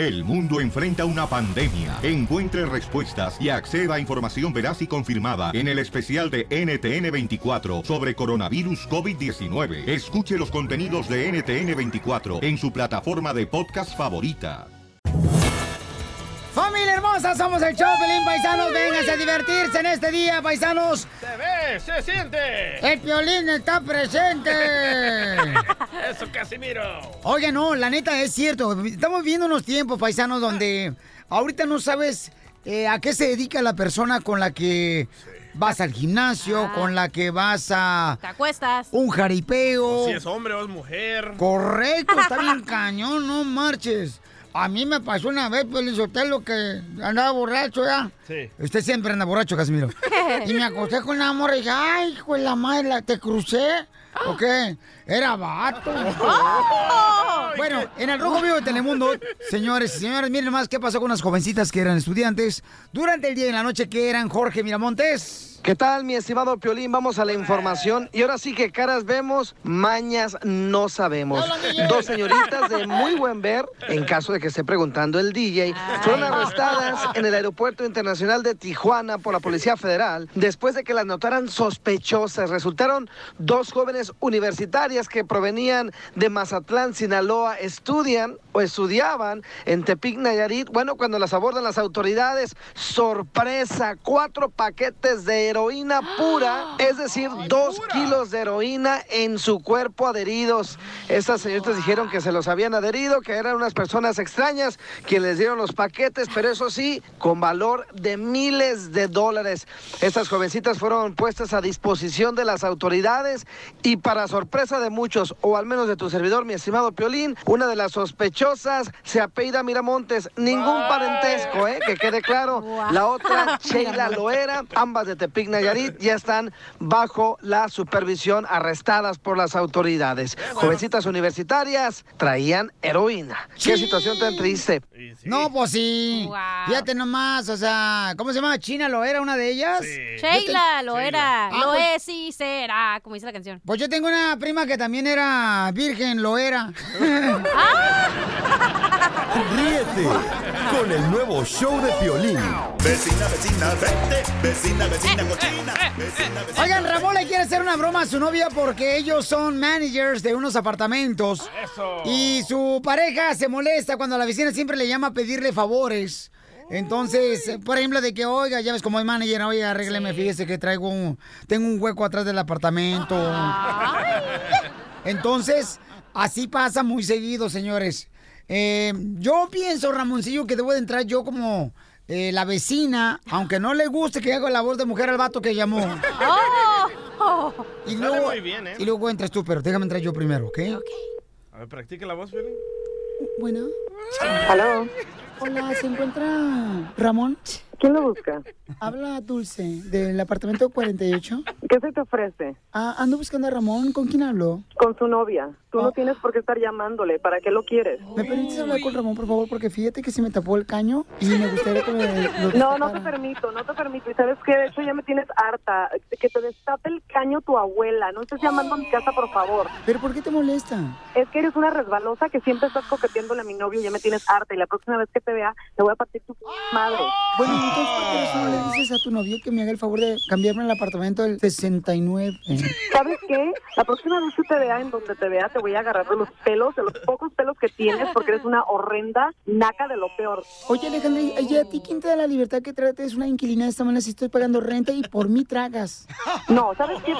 El mundo enfrenta una pandemia. Encuentre respuestas y acceda a información veraz y confirmada en el especial de NTN24 sobre coronavirus COVID-19. Escuche los contenidos de NTN24 en su plataforma de podcast favorita. Familia hermosa, somos el show Pelín Paisanos. Vénganse a divertirse en este día, paisanos. Se siente. El violín está presente. Eso, Casimiro. Oye, no, la neta es cierto. Estamos viviendo unos tiempos, paisanos, donde ahorita no sabes eh, a qué se dedica la persona con la que vas al gimnasio, Ah. con la que vas a Te acuestas. un jaripeo. Si es hombre o es mujer. Correcto, está bien cañón, no marches. A mí me pasó una vez, pues, lo que andaba borracho ya. Sí. Usted siempre anda borracho, Casimiro. y me acosté con una morra y dije, ay, hijo de la madre, ¿la- ¿te crucé? ¿O qué? Era vato. bueno, en el Rojo Vivo de Telemundo, señores y señores, miren más qué pasó con unas jovencitas que eran estudiantes durante el día y en la noche que eran Jorge Miramontes. ¿Qué tal, mi estimado Piolín? Vamos a la información. Y ahora sí que caras vemos, mañas no sabemos. Dos señoritas de muy buen ver, en caso de que esté preguntando el DJ, fueron arrestadas en el Aeropuerto Internacional de Tijuana por la Policía Federal después de que las notaran sospechosas. Resultaron dos jóvenes universitarias que provenían de Mazatlán, Sinaloa, estudian o estudiaban en Tepic, Nayarit. Bueno, cuando las abordan las autoridades, sorpresa, cuatro paquetes de heroína pura, es decir, dos kilos de heroína en su cuerpo adheridos. Estas señoritas dijeron que se los habían adherido, que eran unas personas extrañas quienes les dieron los paquetes, pero eso sí, con valor de miles de dólares. Estas jovencitas fueron puestas a disposición de las autoridades y para sorpresa de muchos, o al menos de tu servidor, mi estimado Piolín, una de las sospechosas se apellida Miramontes. Ningún parentesco, ¿eh? Que quede claro. La otra, Sheila Loera, ambas de Tepic Nayarit, ya están bajo la supervisión, arrestadas por las autoridades. Jovencitas universitarias traían heroína. Qué situación tan triste. No, pues sí. Wow. Fíjate nomás, o sea, ¿cómo se llama? ¿China lo era una de ellas? Sheila, lo era. Ah, lo pues- es y será, como dice la canción. Pues yo tengo una prima que también era virgen, lo era. Ríete con el nuevo show de Piolín. Vecina, vecina, vete, vecina, vecina cochina, vecina, vecina. Oigan, Ramón le quiere hacer una broma a su novia porque ellos son managers de unos apartamentos. Eso. Y su pareja se molesta cuando la vecina siempre le llama a pedirle favores. Entonces, por ejemplo, de que, oiga, ya ves como es manager, oiga, arrégleme, fíjese que traigo un, tengo un hueco atrás del apartamento. Entonces, así pasa muy seguido, señores. Eh, yo pienso, Ramoncillo, que debo de entrar yo como eh, la vecina, aunque no le guste que haga la voz de mujer al vato que llamó. ¡Oh! Y luego, muy bien, ¿eh? y luego entras tú, pero déjame entrar yo primero, ¿ok? A ver, practique la voz, Piolín. Bueno. ¿Aló? Hola, ¿se encuentra Ramón? ¿Quién lo busca? Habla Dulce, del apartamento 48. ¿Qué se te ofrece? Ah, ando buscando a Ramón. ¿Con quién hablo? Con su novia. Tú Oh. no tienes por qué estar llamándole. ¿Para qué lo quieres? ¿Me permites hablar con Ramón, por favor? Porque fíjate que se me tapó el caño y me gustaría que me lo No, no te permito, no te permito. Y sabes qué, de hecho ya me tienes harta. Que te destape el caño tu abuela. No estés llamando a mi casa, por favor. ¿Pero por qué te molesta? Es que eres una resbalosa que siempre estás coqueteándole a mi novio y ya me tienes harta. Y la próxima vez que te vea, te voy a partir tu madre. Bueno, entonces, ¿por qué no le dices a tu novio que me haga el favor de cambiarme el apartamento del 69? ¿Sabes qué? La próxima vez que te vea, en donde te vea, te voy a agarrar de los pelos, de los pocos pelos que tienes, porque eres una horrenda naca de lo peor. Oye, Alejandra, ¿y a ti quién te da la libertad que trates una inquilina de esta manera si estoy pagando renta y por mí tragas? No, ¿sabes qué?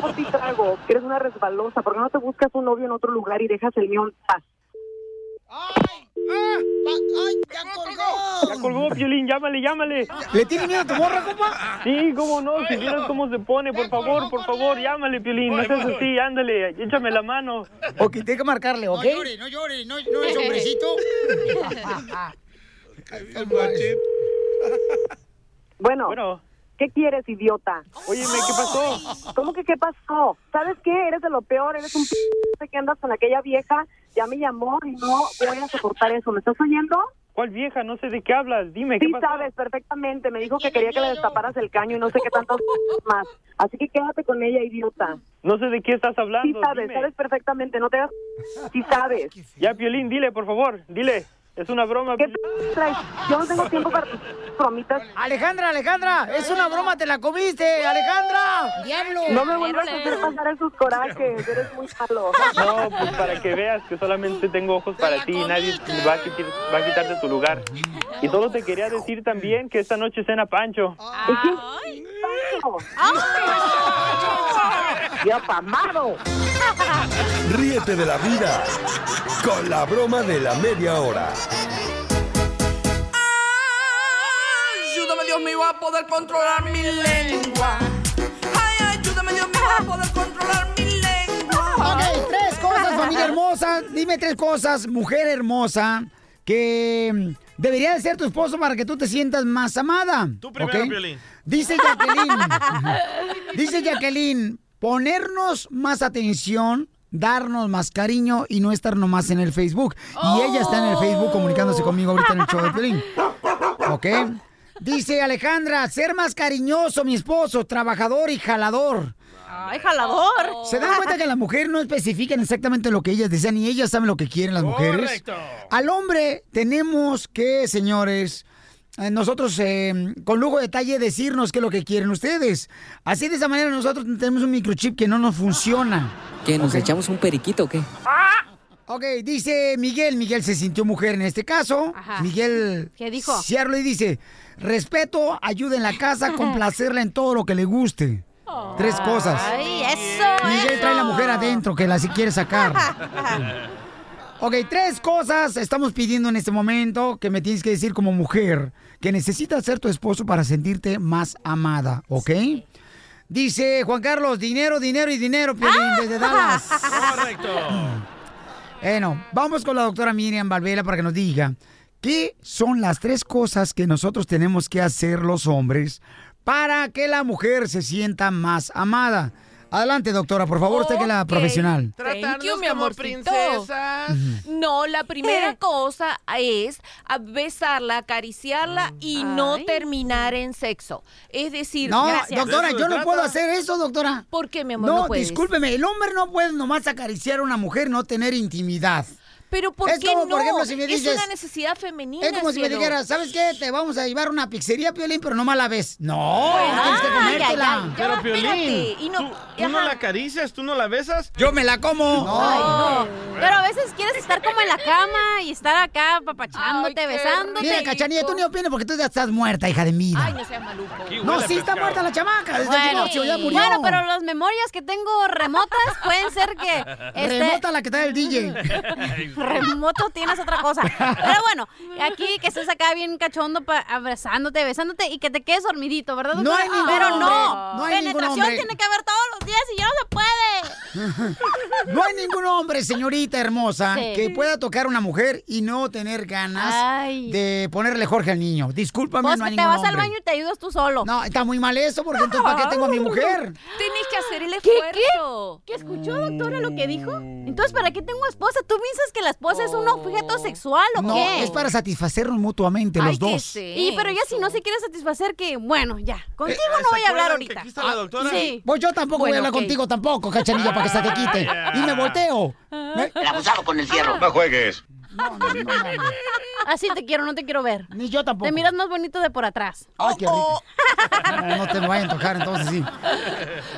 Por ti trago, que eres una resbalosa. ¿Por qué no te buscas un novio en otro lugar y dejas el mío en paz? ¡Ay, ya colgó! Ya colgó, Piolín, llámale, llámale. ¿Le tienes miedo a tu morra, compa? Sí, cómo no, si vieras cómo se pone, por favor, por favor, llámale, Piolín, no seas así, ándale, échame la mano. Ok, tiene que marcarle, ¿ok? No llore, no llore, no, no es hombrecito. Bueno, ¿qué quieres, idiota? Óyeme, ¿qué pasó? ¿Cómo que qué pasó? ¿Sabes qué? Eres de lo peor, eres un p que andas con aquella vieja, ya me llamó y no voy a soportar eso. ¿Me estás oyendo? ¿Cuál vieja? No sé de qué hablas, dime, ¿qué Sí pasó? sabes perfectamente, me dijo que quería que le destaparas el caño y no sé qué tantos más. Así que quédate con ella, idiota. No sé de qué estás hablando, Sí sabes, dime. sabes perfectamente, no te hagas... Sí sabes. Ya, Piolín, dile, por favor, dile. Es una broma. ¿Qué traes? Yo no tengo tiempo para bromitas. Alejandra, Alejandra, es una broma, te la comiste, Alejandra. Diablo. No me vuelvas a hacer pasar esos corajes, eres muy malo. No, pues para que veas que solamente tengo ojos para ti y nadie va a, quitar, va a quitarte tu lugar. Y solo te quería decir también que esta noche cena Pancho. ¡Ya pamado! Ríete de la vida con la broma de la media hora. Ayúdame, Dios mío, a poder controlar mi lengua. Ay, ayúdame, Dios mío, a poder controlar mi lengua. Ok, tres cosas, familia hermosa. Dime tres cosas, mujer hermosa, que debería de ser tu esposo para que tú te sientas más amada. Tú primero, ¿ok? Piolín. Dice Jacqueline. dice Jacqueline, ponernos más atención. Darnos más cariño y no estar nomás en el Facebook. Y ella está en el Facebook comunicándose conmigo ahorita en el show de Piolín. ¿Ok? Dice Alejandra, ser más cariñoso, mi esposo, trabajador y jalador. ¡Ay, jalador! ¿Se dan cuenta que las mujeres no especifican exactamente lo que ellas desean y ellas saben lo que quieren las mujeres? Correcto. Al hombre tenemos que, señores, eh, nosotros eh, con lujo de detalle decirnos qué es lo que quieren ustedes. Así de esa manera nosotros tenemos un microchip que no nos funciona. ¿Qué? ¿Nos echamos un periquito o qué? Ok, dice Miguel, Miguel se sintió mujer en este caso. Ajá. Miguel ¿Qué dijo? Ciarlo y dice, respeto, ayuda en la casa, complacerla en todo lo que le guste. Tres cosas. ¡Ay, eso! Miguel trae la eso. mujer adentro que la si quiere sacar. Ok, tres cosas estamos pidiendo en este momento que me tienes que decir como mujer que necesitas ser tu esposo para sentirte más amada, ¿ok? Dice Juan Carlos, dinero, dinero y dinero, Piolín, desde Dallas. Correcto. Bueno, vamos con la doctora Miriam Valvela para que nos diga qué son las tres cosas que nosotros tenemos que hacer los hombres para que la mujer se sienta más amada. Adelante, doctora, por favor, usted que la profesional. Thank you, mi como amorcito. princesas. No, la primera cosa es besarla, acariciarla y no terminar en sexo. Es decir, No, gracias. doctora, yo no puedo hacer eso, doctora. ¿Por qué, mi amor? No, No, puedes? discúlpeme, el hombre no puede nomás acariciar a una mujer, no tener intimidad. Pero ¿por Es qué como, no? por ejemplo, si me dices- es una necesidad femenina. Es como si me dijeras, ¿sabes qué? Te vamos a llevar una pizzería, Piolín, pero no la ves. No, Bueno, tienes que comértela. ay, Pero Ya, Piolín, y no- ¿tú, tú no la acaricias? ¿Tú no la besas? Yo me la como. No, pero a veces quieres estar como en la cama y estar acá papachándote, Ay, besándote. Mira, Cachanilla, tú ni opinas porque tú ya estás muerta, hija de mí. Ay, no seas maluco. No, sí está muerta la chamaca. Desde el Bueno, divorcio ya murió. bueno, pero las memorias que tengo remotas pueden ser que... Este, Remota la que trae el DJ. Remoto tienes otra cosa. Pero bueno, aquí que estés acá bien cachondo, pa- abrazándote, besándote y que te quedes dormidito, ¿verdad? No doctora? hay ningún Pero hombre, no, no hay penetración tiene que haber todos los días y ya no se puede. No hay ningún hombre, señorita hermosa, Sí. que pueda tocar a una mujer y no tener ganas Ay. de ponerle Jorge al niño. Discúlpame, Vos no hay te ningún vas al baño y te ayudas tú solo. No, está muy mal eso, porque entonces ¿para qué tengo a mi mujer? Tienes que hacer el ¿Qué, esfuerzo. ¿Qué escuchó, doctora, lo que dijo? Entonces, ¿para qué tengo esposa? ¿Tú piensas que la esposa es un objeto sexual o No, qué? es para satisfacernos mutuamente los Ay, que dos. sí. Y pero ya si no se quiere satisfacer, que bueno, ya. Contigo Eh, no ¿se voy a hablar que ahorita. aquí está la doctora? Sí. Pues yo tampoco voy a hablar contigo tampoco, cachanilla, para que se te quite. Y me volteo. Me- El abusado con el fierro. No juegues. No, no, no. Así te quiero, no te quiero ver. Ni yo tampoco. Te miras más bonito de por atrás. Ay, qué rico. No, no te me vayan a tocar, entonces sí.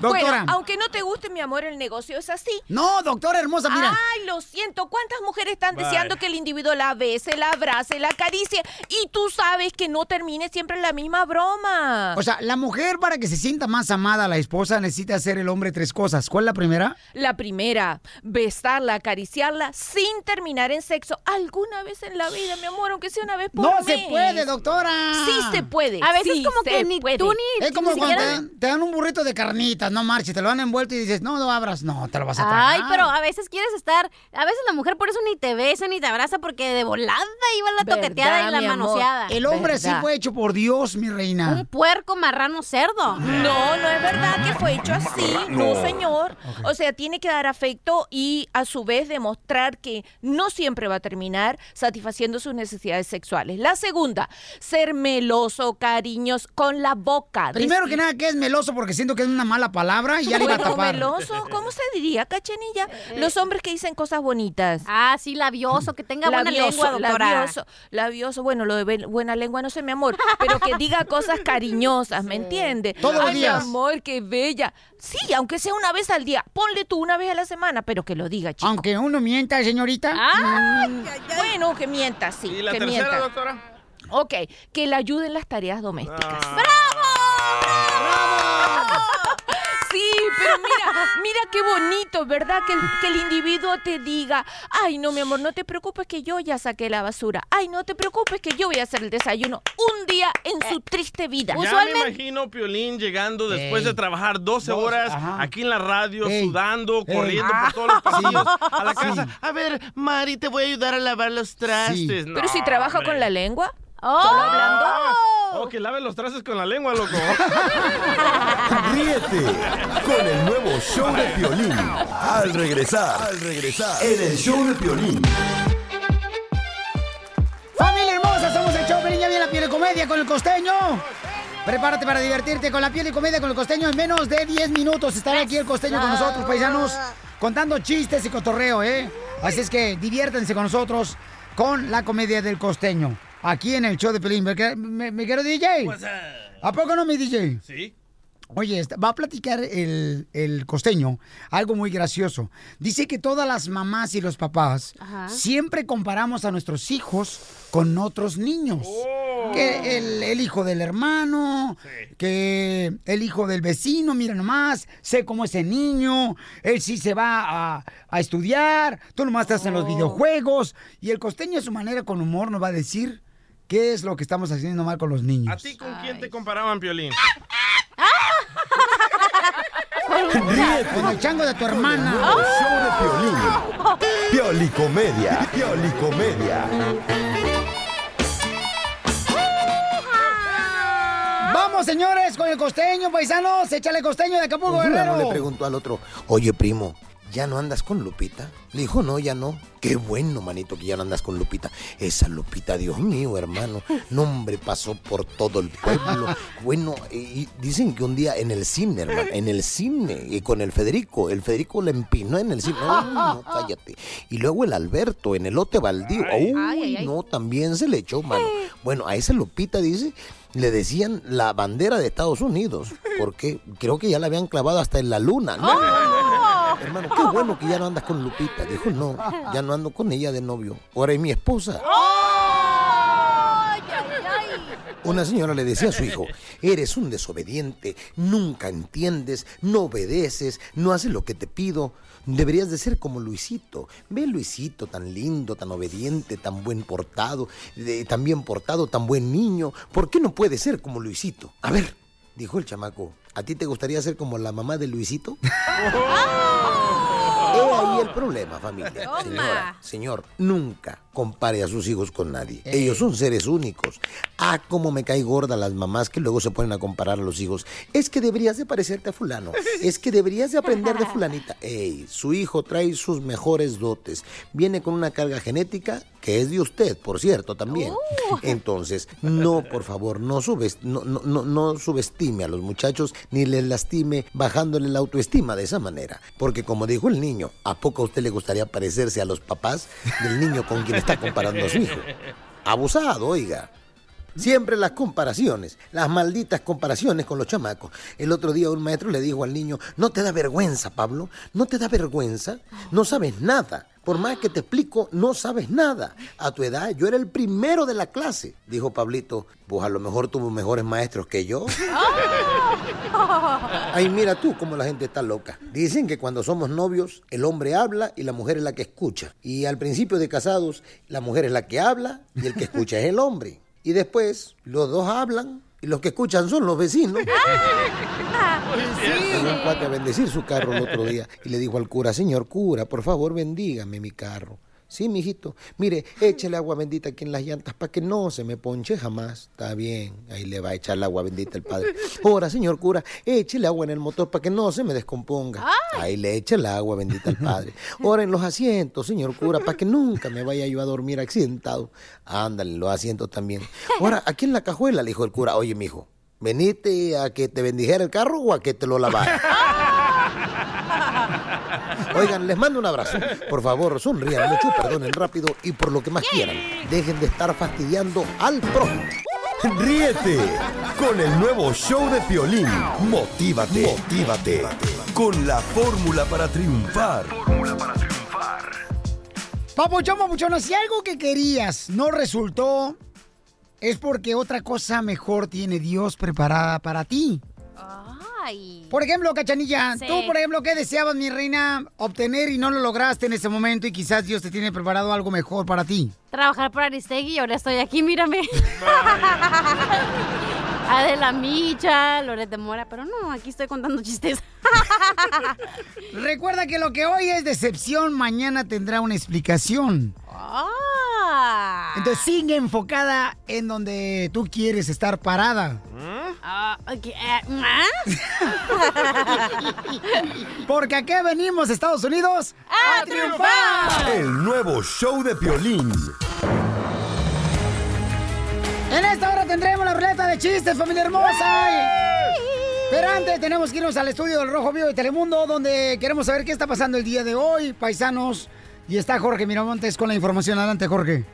Doctora. Bueno, aunque no te guste, mi amor, el negocio es así. No, doctora hermosa, mira. Ay, lo siento. ¿Cuántas mujeres están Bye. deseando que el individuo la bese, la abrace, la acaricie? Y tú sabes que no termine siempre en la misma broma. O sea, la mujer para que se sienta más amada a la esposa necesita hacer el hombre tres cosas. ¿Cuál es la primera? La primera, besarla, acariciarla sin terminar en sexo. ¿Alguna vez en la vida, mi amor? Aunque sea una vez por No mes. se puede, doctora. Sí se puede. A veces sí como que ni puede. tú ni, Es como ni cuando te siquiera- dan, te dan un burrito de carnitas, no marches, te lo han envuelto y dices, no, no abras, no, te lo vas a tragar. Ay, pero a veces quieres estar. A veces la mujer por eso ni te besa ni te abraza porque de volada iba la ¿Verdad, toqueteada y la manoseada. El hombre sí fue hecho por Dios, mi Un reina. puerco marrano cerdo. No, no es verdad que fue hecho así. No, señor. O sea, tiene que dar afecto y a su vez demostrar que no siempre va a terminar terminar satisfaciendo sus necesidades sexuales. La segunda, ser meloso, cariños con la boca. Primero que nada, que es meloso porque siento que es una mala palabra y ya le iba a tapar. meloso, ¿cómo se diría, cachenilla? Los hombres que dicen cosas bonitas. Ah, sí, labioso, que tenga buena Labioso, lengua, doctora. Labioso, labioso, bueno, lo de buena lengua no sé, mi amor, pero que diga cosas cariñosas, ¿me entiende? Todos los Ay, mi días. amor, qué bella. Sí, aunque sea una vez al día, ponle tú una vez a la semana, pero que lo diga, chico. Aunque uno mienta, señorita. Mm, Bueno, que mienta, sí, ¿Y la que tercera, mienta. doctora? Ok, que le ayude en las tareas domésticas. Sí, pero mira, mira qué bonito, ¿verdad? Que el, que el individuo te diga, ay, no, mi amor, no te preocupes que yo ya saqué la basura. Ay, no te preocupes que yo voy a hacer el desayuno un día en su triste vida. Ya me imagino Piolín llegando después Ey. de trabajar 12 Dos, horas ajá. aquí en la radio, Ey. sudando, Ey. corriendo Ah. por todos los pasillos a la Sí. casa. A ver, Mari, te voy a ayudar a lavar los trastes. Pero si trabaja con la lengua, Oh. solo hablando. Oh, que lave los trastes con la lengua, loco. Ríete con el nuevo show de Piolín. Al regresar, al regresar, en el show de Piolín. Familia hermosa, somos el show ya viene la piel de comedia con el costeño. Prepárate para divertirte con la piel y comedia con el costeño en menos de 10 minutos. Estará aquí el costeño con nosotros, paisanos, contando chistes y cotorreo, ¿eh? Así es que diviértanse con nosotros con la comedia del costeño. Aquí en el show de Pelín. ¿Me, me, me quiero DJ? ¿A poco no, mi DJ? Sí. Oye, va a platicar el, el costeño algo muy gracioso. Dice que todas las mamás y los papás Ajá. siempre comparamos a nuestros hijos con otros niños. Que el, el hijo del hermano, que el hijo del vecino, mira nomás, sé cómo ese niño, él sí se va a, a estudiar, tú nomás estás en los videojuegos. Y el costeño a su manera con humor nos va a decir qué es lo que estamos haciendo mal con los ¿A niños. ti con quién te comparaban, Piolín? Con el chango de tu hermana. Show de Piolín. Piolicomedia. Piolicomedia. Vamos, señores, con el costeño, paisanos. Échale costeño de Acapulco, fulano Guerrero. le preguntó al otro, oye primo, ¿ya no andas con Lupita? Le dijo, no, ya no. Qué bueno, manito, que ya no andas con Lupita. Esa Lupita, Dios mío, hermano. No, hombre, pasó por todo el pueblo. Bueno, y dicen que un día en el cine, hermano, en el cine, y con el Federico, el Federico le empinó en el cine. Ay, no, cállate. Y luego el Alberto en el lote baldío. Uy, Ay, ay. no, también se le echó, mano. Bueno, a esa Lupita, dice, le decían la bandera de Estados Unidos, porque creo que ya la habían clavado hasta en la luna. No, no. Hermano, qué bueno que ya no andas con Lupita. Dijo, no, ya no ando con ella de novio. Ahora es mi esposa. Una señora le decía a su hijo, eres un desobediente, nunca entiendes, no obedeces, no haces lo que te pido. Deberías de ser como Luisito. Ve Luisito, tan lindo, tan obediente, tan buen portado, de- tan bien portado, tan buen niño. ¿Por qué no puede ser como Luisito? A ver, dijo el chamaco, ¿a ti te gustaría ser como la mamá de Luisito? He ahí el problema, familia. Señora, señor, nunca compare a sus hijos con nadie. Ellos son seres únicos. Ah, cómo me cae gorda las mamás que luego se ponen a comparar a los hijos. Es que deberías de parecerte a fulano. Es que deberías de aprender de fulanita. Ey, su hijo trae sus mejores dotes. Viene con una carga genética que es de usted, por cierto, también. Entonces, no, por favor, no, subes- no, no, no, no subestime a los muchachos ni les lastime bajándole la autoestima de esa manera. Porque como dijo el niño, ¿a poco a usted le gustaría parecerse a los papás del niño con quien está comparando a su hijo? Abusado, oiga. Siempre las comparaciones, las malditas comparaciones con los chamacos. El otro día un maestro le dijo al niño, no te da vergüenza, Pablo, no te da vergüenza, no sabes nada. Por más que te explico, no sabes nada. A tu edad yo era el primero de la clase, dijo Pablito. Pues a lo mejor tuvo mejores maestros que yo. Ay, mira tú cómo la gente está loca. Dicen que cuando somos novios, el hombre habla y la mujer es la que escucha. Y al principio de casados, la mujer es la que habla y el que escucha es el hombre. Y después, los dos hablan y los que escuchan son los vecinos. Fue un cuate a bendecir su carro el otro día y le dijo al cura, señor cura, por favor bendígame mi carro. Sí, mijito. Mire, échale agua bendita aquí en las llantas para que no se me ponche jamás. Está bien. Ahí le va a echar el agua bendita el padre. Ahora, señor cura, échele agua en el motor para que no se me descomponga. Ahí le echa el agua bendita al padre. Ahora en los asientos, señor cura, para que nunca me vaya yo a dormir accidentado. Ándale, los asientos también. Ahora, aquí en la cajuela, le dijo el cura, oye, mijo, ¿veniste a que te bendijera el carro o a que te lo lavara? Oigan, les mando un abrazo. Por favor, sonrían mucho, perdonen rápido y por lo que más quieran. Dejen de estar fastidiando al prójimo. Ríete con el nuevo show de Piolín. Motívate, motívate con la fórmula para triunfar. Papuchón, papuchón, si algo que querías no resultó, es porque otra cosa mejor tiene Dios preparada para ti. Ay. Por ejemplo, Cachanilla, Sí. tú, por ejemplo, ¿qué deseabas, mi reina, obtener y no lo lograste en ese momento y quizás Dios te tiene preparado algo mejor para ti? Trabajar por Aristegui y ahora estoy aquí, mírame. Adela Micha, Loret de Mora, pero no, aquí estoy contando chistes. Recuerda que lo que hoy es decepción, mañana tendrá una explicación. Ah. Entonces sigue enfocada en donde tú quieres estar parada. Ah, eh, ¿ah? Porque aquí venimos, Estados Unidos, ¡A triunfar! El nuevo show de Piolín. En esta hora tendremos la ruleta de chistes, familia hermosa. Pero antes tenemos que irnos al estudio del Rojo Vivo de Telemundo, donde queremos saber qué está pasando el día de hoy, paisanos. Y está Jorge Miramontes con la información. Adelante, Jorge.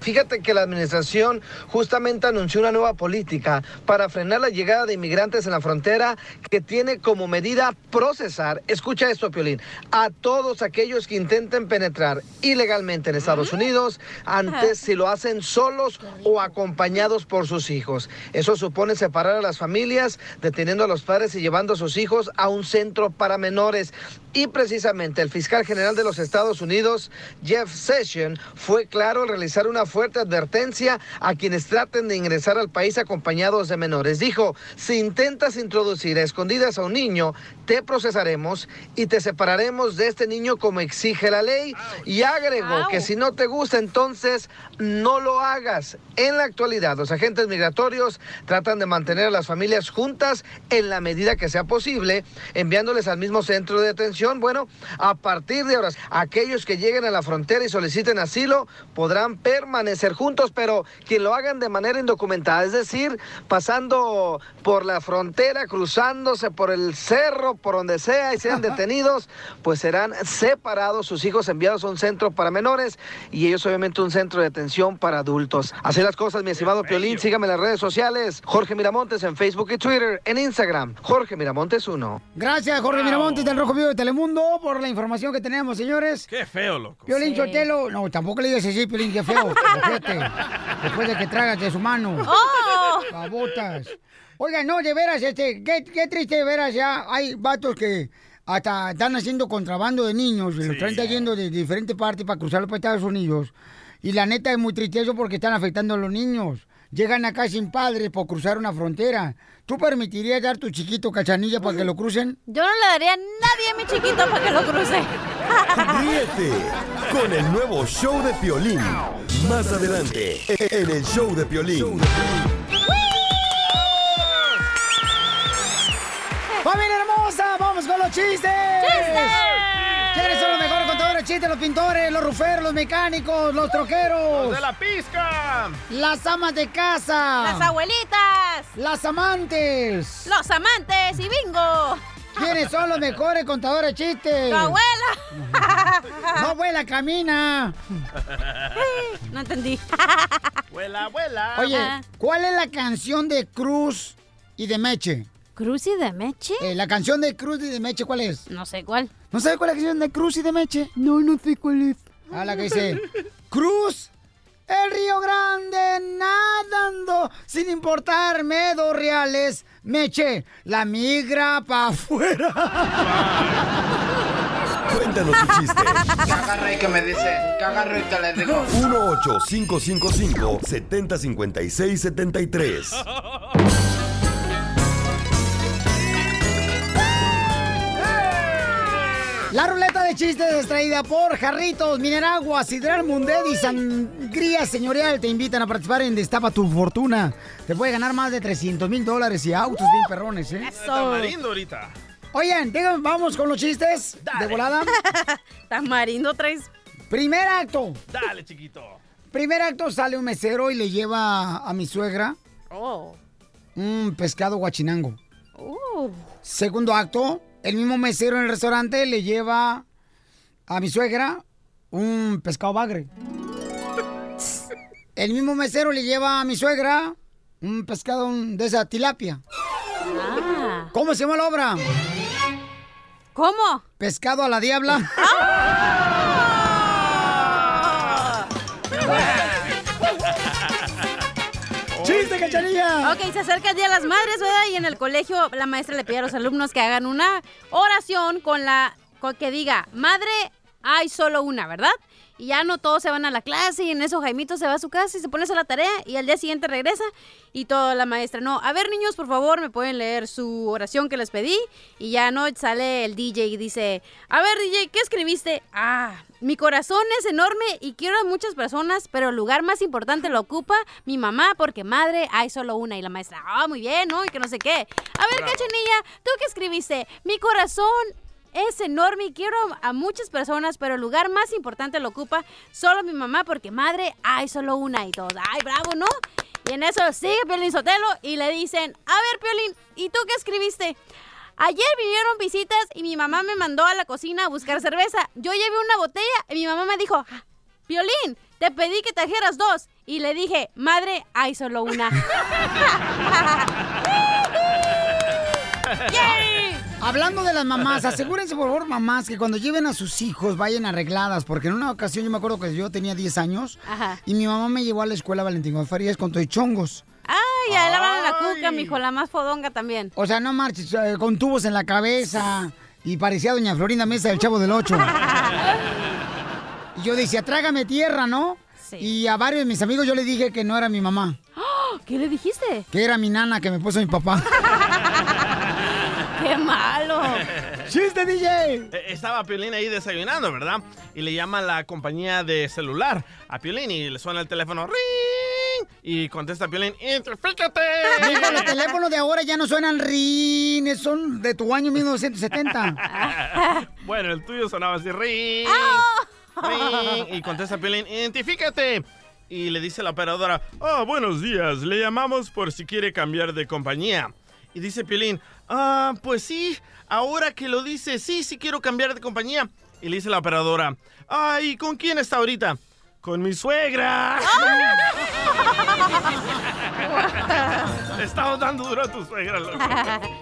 Fíjate que la administración justamente anunció una nueva política para frenar la llegada de inmigrantes en la frontera que tiene como medida procesar, escucha esto, Piolín, a todos aquellos que intenten penetrar ilegalmente en Estados Unidos, antes si lo hacen solos o acompañados por sus hijos. Eso supone separar a las familias, deteniendo a los padres y llevando a sus hijos a un centro para menores. Y precisamente el fiscal general de los Estados Unidos, Jeff Sessions, fue claro al realizar una fuerte advertencia a quienes traten de ingresar al país acompañados de menores. Dijo, si intentas introducir a escondidas a un niño, te procesaremos y te separaremos de este niño como exige la ley. Y agregó que si no te gusta, entonces no lo hagas. En la actualidad, los agentes migratorios tratan de mantener a las familias juntas en la medida que sea posible, enviándoles al mismo centro de detención. Bueno, a partir de ahora, aquellos que lleguen a la frontera y soliciten asilo podrán permanecer juntos, pero quien lo hagan de manera indocumentada, es decir, pasando por la frontera, cruzándose por el cerro, por donde sea, y sean detenidos, pues serán separados, sus hijos enviados a un centro para menores y ellos obviamente un centro de detención para adultos. Así las cosas, mi estimado Piolín, sígame en las redes sociales, Jorge Miramontes en Facebook y Twitter, en Instagram, Jorge Miramontes 1. Gracias, Jorge Miramontes del Rojo Vivo de Telemundo, por la información que tenemos, señores. Qué feo, loco. Piolín Chotelo, no, tampoco le digas así, Piolín, qué feo, después de que tragas de su mano. ¡Oh! Babotas. Oigan, no, de veras, este, qué, qué triste de veras, ya hay vatos que hasta están haciendo contrabando de niños y los Sí. traen trayendo de diferentes partes para cruzarlos para Estados Unidos. Y la neta es muy triste eso porque están afectando a los niños. Llegan acá sin padres por cruzar una frontera. ¿Tú permitirías dar tu chiquito cachanilla para que lo crucen? Yo no le daría a nadie a mi chiquito para que lo cruce. Ríete con el nuevo show de Piolín. Más adelante, en el show de Piolín. ¡Familia hermosa! ¡Vamos con los chistes! ¡Chistes! ¿Quiénes son los mejores contadores de chistes? Los pintores, los ruferos, los mecánicos, los troqueros. ¡Los de la pizca! Las amas de casa. Las abuelitas. Las amantes. Los amantes y bingo. ¿Quiénes son los mejores contadores de chistes? Tu abuela. No, abuela, camina. No entendí. ¡Abuela, abuela! Oye, ¿cuál es la canción de Cruz y de Meche? ¿Cruz y de Meche? Eh, la canción de Cruz y de Meche, ¿cuál es? No sé cuál. ¿No sabes cuál es la canción de Cruz y de Meche? No, no sé cuál es. Ah, la que dice, Cruz, el Río Grande, nadando, sin importarme dos reales. Meche, la migra pa' afuera. Cuéntanos tu chiste. ¿Qué agarra y que me dice? ¿Qué agarro y que le digo? 1-855-7056-73. La ruleta de chistes es traída por Jarritos, Mineragua, Sidral Mundet y Sangría Señorial. Te invitan a participar en Destapa tu Fortuna. Te puede ganar más de 300 mil dólares y autos bien perrones, ¿eh? Tamarindo ahorita. Oigan, díganme, vamos con los chistes de volada. Tamarindo traes. Primer acto. Dale, chiquito. Primer acto sale un mesero y le lleva a mi suegra Oh. un pescado guachinango. Uh. Segundo acto, el mismo mesero en el restaurante le lleva a mi suegra un pescado bagre. El mismo mesero le lleva a mi suegra un pescado de esa tilapia. Ah. ¿Cómo se llama la obra? ¿Cómo? Pescado a la diabla. ¡Chiste, cachanilla! Ok, se acerca el Día de las Madres, ¿verdad? Y en el colegio la maestra le pide a los alumnos que hagan una oración con la con que diga, madre, hay solo una, ¿verdad? Y ya no todos se van a la clase y en eso Jaimito se va a su casa y se pone a hacer la tarea y al día siguiente regresa y toda la maestra, no, a ver niños, por favor, me pueden leer su oración que les pedí y ya no sale el DJ y dice, a ver DJ, ¿qué escribiste? Ah, mi corazón es enorme y quiero a muchas personas, pero el lugar más importante lo ocupa mi mamá porque madre hay solo una y la maestra, ah, muy bien, ¿no? Y que no sé qué. A ver, cachanilla, ¿tú qué escribiste? Mi corazón es enorme y quiero a muchas personas, pero el lugar más importante lo ocupa solo mi mamá porque madre hay solo una y todos, ay, bravo, ¿no? Y en eso sigue Piolín Sotelo y le dicen, a ver, Piolín, ¿y tú qué escribiste? Ayer vinieron visitas y mi mamá me mandó a la cocina a buscar cerveza. Yo llevé una botella y mi mamá me dijo, "Ah, Piolín, te pedí que trajeras dos. Y le dije, madre, hay solo una. Hablando de las mamás, asegúrense por favor, mamás, que cuando lleven a sus hijos vayan arregladas, porque en una ocasión yo me acuerdo que yo tenía 10 años Ajá. y mi mamá me llevó a la escuela Valentín Gómez Farías con todo y chongos. Ay, ya la van a la cuca, mijo, la más fodonga también. O sea, no marches, eh, con tubos en la cabeza y parecía doña Florinda Mesa del Chavo del Ocho. Y yo decía, trágame tierra, ¿no? Y a varios de mis amigos yo le dije que no era mi mamá, ¿Qué le dijiste? que era mi nana que me puso mi papá. ¡Qué malo! ¡Chiste, DJ! Eh, Estaba Piolín ahí desayunando, ¿verdad? Y le llama la compañía de celular a Piolín y le suena el teléfono. ¡Ring! Y contesta Piolín, ¡Identifícate! Digo, los teléfonos de ahora ya no suenan rines, son de tu año 1970. bueno, el tuyo sonaba así, ring, ring, y contesta Piolín, identifícate. Y le dice la operadora, ah, buenos días, le llamamos por si quiere cambiar de compañía. Y dice Piolín, ah, pues sí, ahora que lo dice, sí, sí quiero cambiar de compañía. Y le dice la operadora, ah, ¿y con quién está ahorita? Con mi suegra. Le estamos dando duro a tu suegra, loco.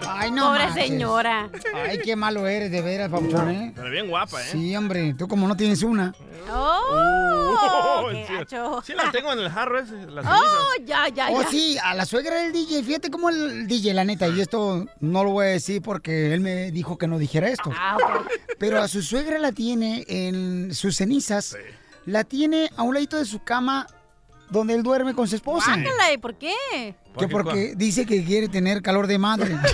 Ay, no Pobre señora. Ay, qué malo eres, de veras, Papuchón, ¿eh? Pero bien guapa, ¿eh? Sí, hombre, tú como no tienes una. ¡Oh! sí, ¡Qué gacho! sí la tengo en el jarro ese, las. ¡Oh, ya, ya, Oh, ya! sí, a la suegra del DJ, fíjate cómo el DJ, la neta, y esto no lo voy a decir porque él me dijo que no dijera esto. Ah, ok. Pero a su suegra la tiene en sus cenizas, la tiene a un ladito de su cama donde él duerme con su esposa. Guácala, ¿y por qué? Que porque dice que quiere tener calor de madre.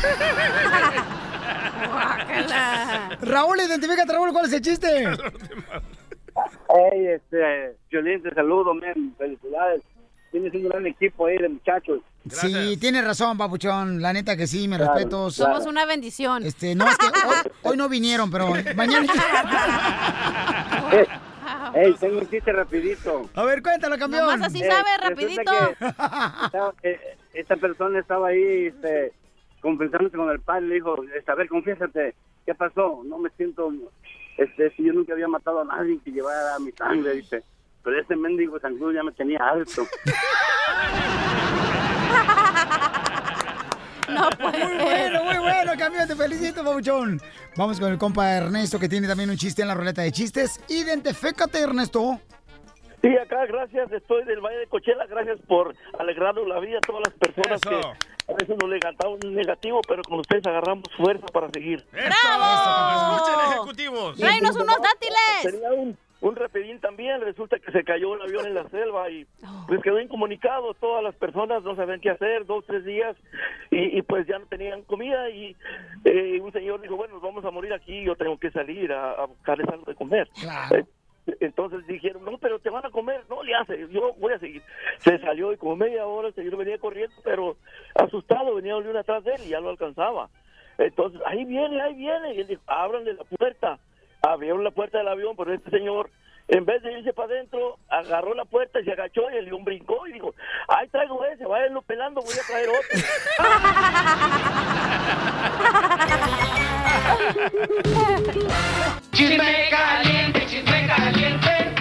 Raúl, identifícate, Raúl, ¿cuál es el chiste? Hey, este, Violín, te saludo, men. Felicidades. Tienes un gran equipo ahí de muchachos. Sí, tienes razón, papuchón. La neta que sí, me Claro, respeto. Somos una bendición. Este, no, es que hoy, hoy no vinieron, pero mañana. Hey, tengo un chiste rapidito. A ver, cuéntalo, campeón. Nomás así Eh, sabe, resulta rapidito. eh, esta persona estaba ahí, este, confesándose con el padre, le dijo, este, a ver, confiésate, ¿qué pasó? No me siento, este, si yo nunca había matado a nadie que llevara mi sangre, dice, pero ese mendigo sangre ya me tenía alto. No puede Muy bueno, muy bueno, campeón, te felicito, papuchón. Vamos con el compa Ernesto, que tiene también un chiste en la ruleta de chistes. Identifícate, Ernesto. Sí, acá gracias, estoy del Valle de Cochela, gracias por alegrarnos la vida a todas las personas Eso. que a veces nos levantamos negativo, pero con ustedes agarramos fuerza para seguir. ¡Bravo! ¡Escuchen, ejecutivos! ¡Tráenos unos dátiles! Tenía un, un rapidín también, resulta que se cayó un avión en la selva y pues quedó incomunicado, todas las personas no sabían qué hacer, dos, tres días, y, y, pues ya no tenían comida y eh, un señor dijo, bueno, nos vamos a morir aquí, yo tengo que salir a, a buscarles algo de comer. Eh, Entonces dijeron, no, pero te van a comer, no le hace, yo voy a seguir. Se salió y como media hora el señor venía corriendo, pero asustado, venía un león atrás de él y ya lo alcanzaba. Entonces, ahí viene, ahí viene, y él dijo, ábranle la puerta. Abrieron la puerta del avión, pero este señor, en vez de irse para adentro, agarró la puerta y se agachó y el león brincó y dijo, ay, traigo ese, váyanlo pelando, voy a traer otro. Chisme caliente, chisme caliente,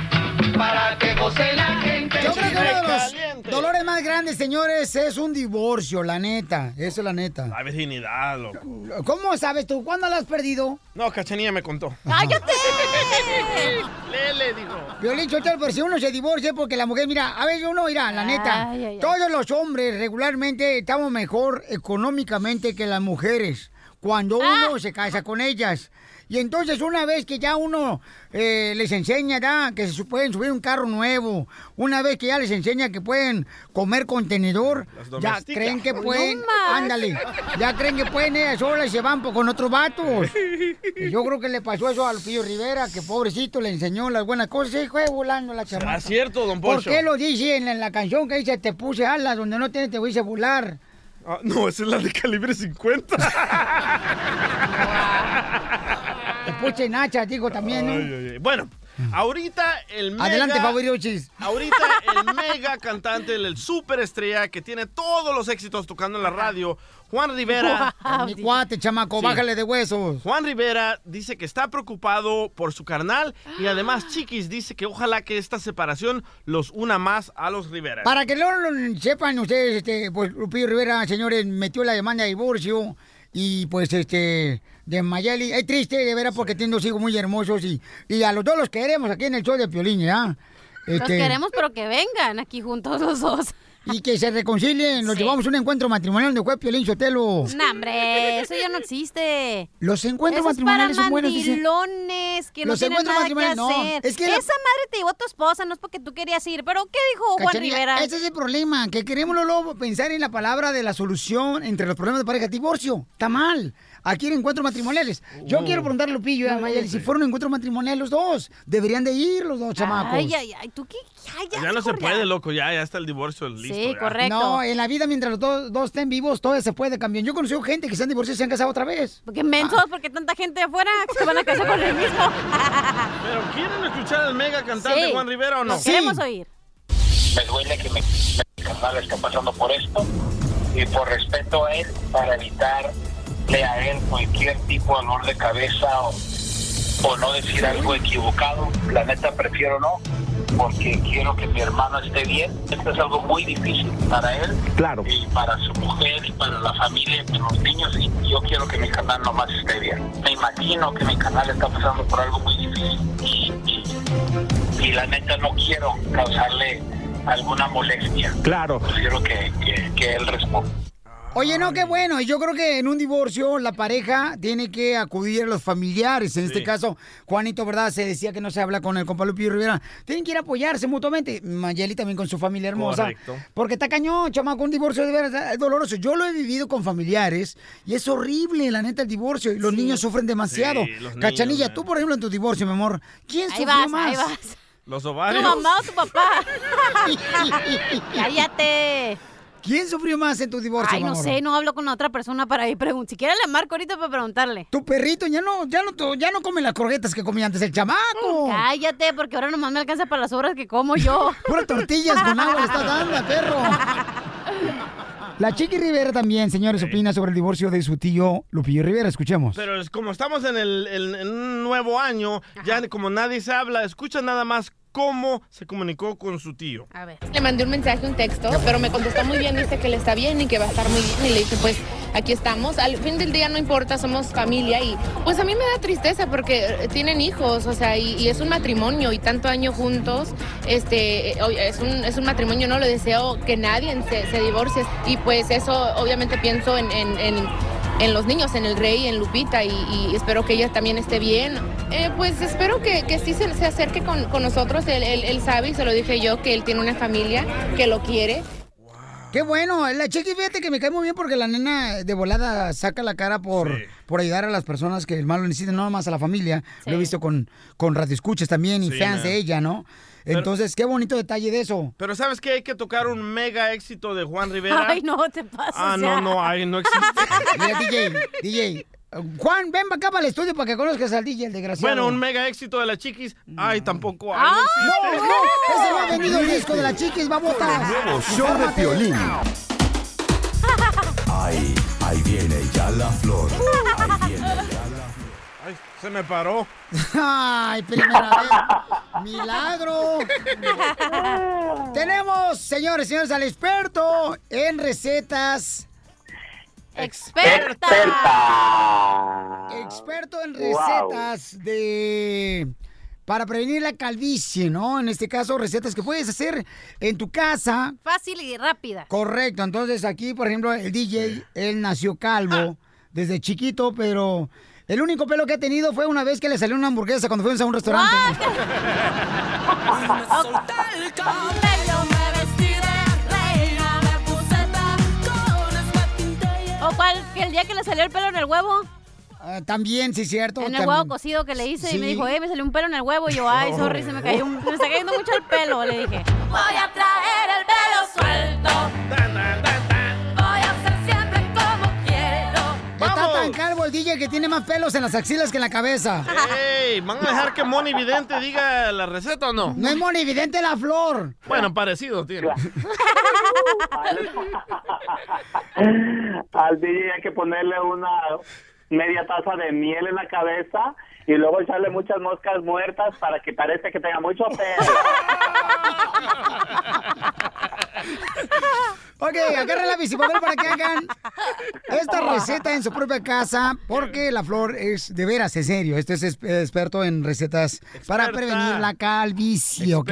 para que goce la gente. Yo creo que uno de los caliente. dolores más grandes, señores, es un divorcio, la neta. Eso es la neta. La virginidad, loco. ¿Cómo sabes tú? ¿Cuándo la has perdido? No, Cachanilla me contó. ¡Cállate! Lele, dijo. Violín pero si uno se divorcia porque la mujer, mira, a ver, uno, mira, la neta, Ay, ay, ay. todos los hombres regularmente estamos mejor económicamente que las mujeres cuando Ah. uno se casa con ellas. Y entonces una vez que ya uno eh, les enseña ya que se pueden subir un carro nuevo, una vez que ya les enseña que pueden comer contenedor, ya creen que pueden, ándale, ya creen que pueden ellas solas y se van con otros vatos. Y yo creo que le pasó eso a Lupillo Rivera, que pobrecito le enseñó las buenas cosas y fue volando la chamaca. ¿Será cierto, don ¿Por Poncho? qué lo dice en la, en la canción que dice te puse alas donde no tienes te voy a volar? Ah, no, esa es la de calibre 50. Te puse nachas, digo también, ¿no? Ay, ay, ay. Bueno, ahorita el mega... Adelante, favoritochis. Ahorita el mega cantante, el, el superestrella que tiene todos los éxitos tocando en la radio, Juan Rivera. Mi cuate, chamaco, Sí. bájale de huesos. Juan Rivera dice que está preocupado por su carnal y además Chiquis dice que ojalá que esta separación los una más a los Rivera. Para que no lo sepan ustedes, este, pues Lupillo Rivera, señores, metió la demanda de divorcio y pues este de Mayeli. Es triste de veras porque tiene dos hijos muy hermosos y, y a los dos los queremos aquí en el show de Piolín, ¿ya? Los Este, queremos, pero que vengan aquí juntos los dos. Y que se reconcilien, los llevamos a un encuentro matrimonial donde fue Piolín Sotelo. No, hombre, eso ya no existe. Los encuentros Eso es para matrimoniales son buenos, dice. mandilones que no Los tienen encuentros nada que matrimoniales, no. hacer. Es que la- Esa madre te llevó tu esposa, no es porque tú querías ir. ¿Pero qué dijo Juan Cachanilla, Rivera? Ese es el problema, que queremos luego pensar en la palabra de la solución entre los problemas de pareja. Divorcio, está mal. Aquí en encuentros matrimoniales. Yo Uh. quiero preguntarle a Lupillo y a Mayeli si fueron encuentros matrimoniales los dos. Deberían de ir los dos chamacos. Ay, ay, ay, ¿tú qué? Ay, ya, Ya no se puede, loco, ya, ya está el divorcio listo. ya. No, en la vida mientras los dos, dos estén vivos, todo se puede cambiar. Yo conocí gente que se han divorciado y se han casado otra vez. Porque mensos, porque tanta gente afuera se van a casar con el mismo. Pero ¿quieren escuchar al mega cantante Sí, Juan Rivera o no? lo queremos oír. me duele que mi, carnal esté pasando por esto y por respeto a él para evitarle a él cualquier tipo de dolor de cabeza o, o no decir algo equivocado la neta prefiero no porque quiero que mi hermano esté bien esto es algo muy difícil para él claro y para su mujer y para la familia y para los niños y yo quiero que mi canal nomás esté bien me imagino que mi canal está pasando por algo muy difícil y, y- y la neta no quiero causarle alguna molestia. Claro. Prefiero que, que, que él responda. Oye, no, qué bueno. Y yo creo que en un divorcio la pareja tiene que acudir a los familiares. En este caso, Juanito, ¿verdad? Se decía que no se habla con el compa Lupillo Rivera. Tienen que ir a apoyarse mutuamente. Mayeli también con su familia hermosa. Correcto. Porque está cañón, chamaco, un divorcio de veras es doloroso. Yo lo he vivido con familiares y es horrible, la neta, el divorcio. Y los niños sufren demasiado. Sí, los Cachanilla, niños, tú, por ejemplo, en tu divorcio, mi amor, ¿quién Ahí sufrió vas, más? ahí vas. Los ¿Tu ovarios. mamá o tu papá? Cállate. ¿Quién sufrió más en tu divorcio, Ay, no sé, no hablo con otra persona para ir preguntar. Si quieres le marco ahorita para preguntarle. Tu perrito ya no, ya no, ya no come las croquetas que comía antes el chamaco. Cállate, porque ahora nomás me alcanza para las obras que como yo. Pura tortillas con agua le estás dando, perro. La Chiqui Rivera también, señores, opina sobre el divorcio de su tío Lupillo Rivera. Escuchemos. Pero es como estamos en, el, en- en un nuevo año, ya como nadie se habla, escucha nada más cómo se comunicó con su tío. A ver. Le mandé un mensaje, un texto, pero me contestó muy bien, dice que le está bien y que va a estar muy bien. Y le dije, pues aquí estamos. Al fin del día no importa, somos familia. Y pues a mí me da tristeza porque eh, tienen hijos, o sea, y, y es un matrimonio y tanto año juntos. Este, eh, oye, es un, es un matrimonio, no lo deseo que nadie se, se divorcie. Y pues eso, obviamente pienso en. en- en en los niños, en el Rey, en Lupita, y, y espero que ella también esté bien. Eh, pues espero que, que sí se, se acerque con, con nosotros. Él, él- él sabe, y se lo dije yo, que él tiene una familia que lo quiere. Qué bueno, la chiqui, fíjate que me cae muy bien porque la nena de volada saca la cara por, por ayudar a las personas que más lo necesitan, no más a la familia. Lo he visto con, con radioescuchas también y Sí, fans man. de ella, ¿no? Entonces, qué bonito detalle de eso. Pero ¿sabes qué? Hay que tocar un mega éxito de Juan Rivera. Ay, no, te pasas. Ah, no, no hay, no existe. Mira, DJ, DJ. Juan, ven para acá para el estudio para que conozcas al DJ, el desgraciado. Bueno, un mega éxito de las chiquis. Ay, tampoco hay. ¡Ah! no No, no, ese no ha vendido el disco de la chiquis, babotas. Nuevo show de Piolín. Ahí, ahí viene ya la flor. Ay, se me paró. Ay, primera vez. Milagro. Tenemos, señores, señores, al experto en recetas. Experta. Experto en Wow. recetas de para prevenir la calvicie, ¿no? En este caso, recetas que puedes hacer en tu casa. Fácil y rápida. Correcto. Entonces, aquí, por ejemplo, el DJ, él nació calvo desde chiquito, pero el único pelo que ha tenido fue una vez que le salió una hamburguesa cuando fuimos a un restaurante. ¿O cuál? ¿Que el día que le salió el pelo en el huevo? Ah, también, sí, cierto. En el también. huevo cocido que le hice y me Sí. dijo, eh, me salió un pelo en el huevo. Y yo, ay, sorry, se me cayó un- me está cayendo mucho el pelo, le dije. Voy a traer el pelo suelto. Tan calvo el DJ que tiene más pelos en las axilas que en la cabeza. Ey, ¿van a dejar que Moni Vidente diga la receta o no? No es monividente la flor. Bueno, parecido tiene. Al DJ hay que ponerle una media taza de miel en la cabeza y luego echarle muchas moscas muertas para que parezca que tenga mucho pelo. Ok, agarren la papel para que hagan esta receta en su propia casa, porque la flor es de veras, en serio. Este es experto en recetas para prevenir la calvicie, ¿ok?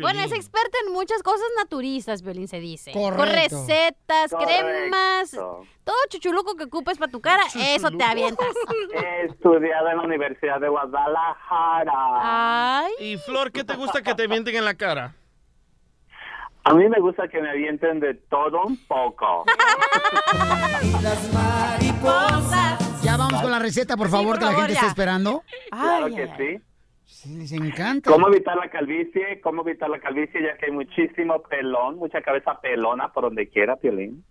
Bueno, es experta en muchas cosas naturistas, Violín se dice. Con Correcto. recetas, Correcto. cremas, todo chuchuluco que ocupes para tu cara, eso te avientas. He estudiado en la Universidad de Guadalajara. Y Flor, ¿qué te gusta que te mienten en la cara? A mí me gusta que me avienten de todo un poco. Las mariposas. Ya vamos con la receta, por favor, que la gente está esperando. Claro que sí. Sí, les encanta. ¿Cómo evitar la calvicie? ¿Cómo evitar la calvicie? Ya que hay muchísimo pelón, mucha cabeza pelona por donde quiera, Piolín.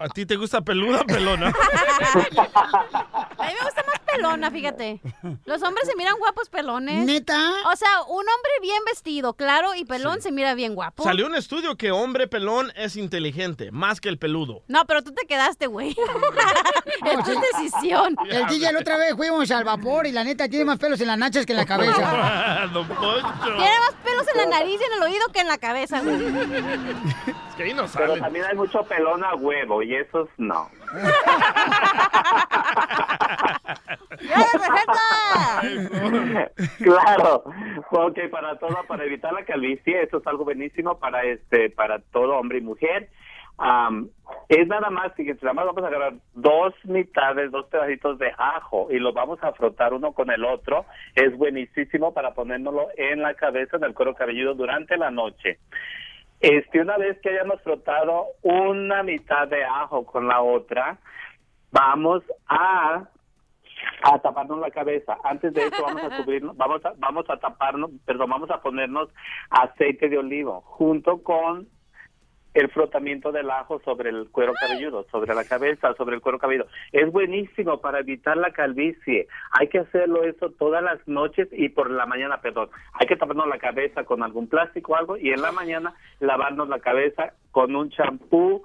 ¿A ti te gusta peluda, pelona? A mí me gusta más pelona, fíjate. Los hombres se miran guapos pelones. ¿Neta? O sea, un hombre bien vestido, claro, y pelón se mira bien guapo. Salió un estudio que hombre pelón es inteligente, más que el peludo. No, pero tú te quedaste, güey. es tu decisión. El DJ la otra vez fuimos al vapor y la neta tiene más pelos en las nachas que en la cabeza. Don Poncho. Tiene más pelos en la nariz y en el oído que en la cabeza, güey. Es que ahí no Pero sale. también hay mucho pelón a huevo y esos no. claro, porque para todo, para evitar la calvicie, eso es algo buenísimo para este, para todo hombre y mujer. Am, es nada más, fíjense, nada más vamos a agarrar dos mitades, dos pedacitos de ajo y los vamos a frotar uno con el otro. Es buenísimo para ponérnoslo en la cabeza, en el cuero cabelludo durante la noche. Este, una vez que hayamos frotado una mitad de ajo con la otra, vamos a a taparnos la cabeza. Antes de eso vamos a cubrirnos, vamos a, vamos a taparnos, perdón, vamos a ponernos aceite de olivo junto con el frotamiento del ajo sobre el cuero cabelludo, sobre la cabeza, sobre el cuero cabelludo. Es buenísimo para evitar la calvicie. Hay que hacerlo eso todas las noches y por la mañana, perdón. Hay que taparnos la cabeza con algún plástico o algo y en la mañana lavarnos la cabeza con un champú,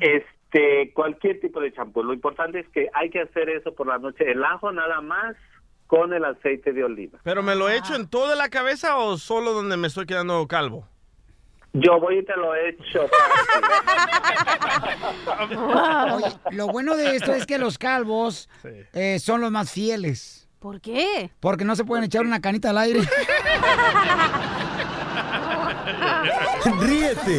este, cualquier tipo de champú. Lo importante es que hay que hacer eso por la noche. El ajo nada más con el aceite de oliva. ¿Pero me lo he hecho en toda la cabeza o solo donde me estoy quedando calvo? Yo voy y te lo he hecho. Oye, lo bueno de esto es que los calvos eh, son los más fieles. ¿Por qué? Porque no se pueden echar una canita al aire. Ríete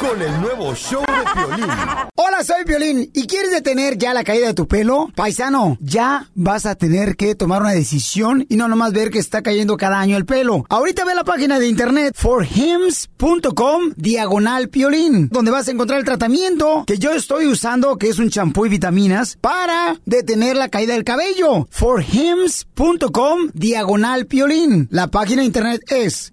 con el nuevo show de Piolín. Hola, soy Violín. ¿Y quieres detener ya la caída de tu pelo? Paisano, ya vas a tener que tomar una decisión y no nomás ver que está cayendo cada año el pelo. Ahorita ve la página de internet forhims.com diagonal piolín, donde vas a encontrar el tratamiento que yo estoy usando, que es un champú y vitaminas, para detener la caída del cabello. forhims.com diagonal piolín. La página de internet es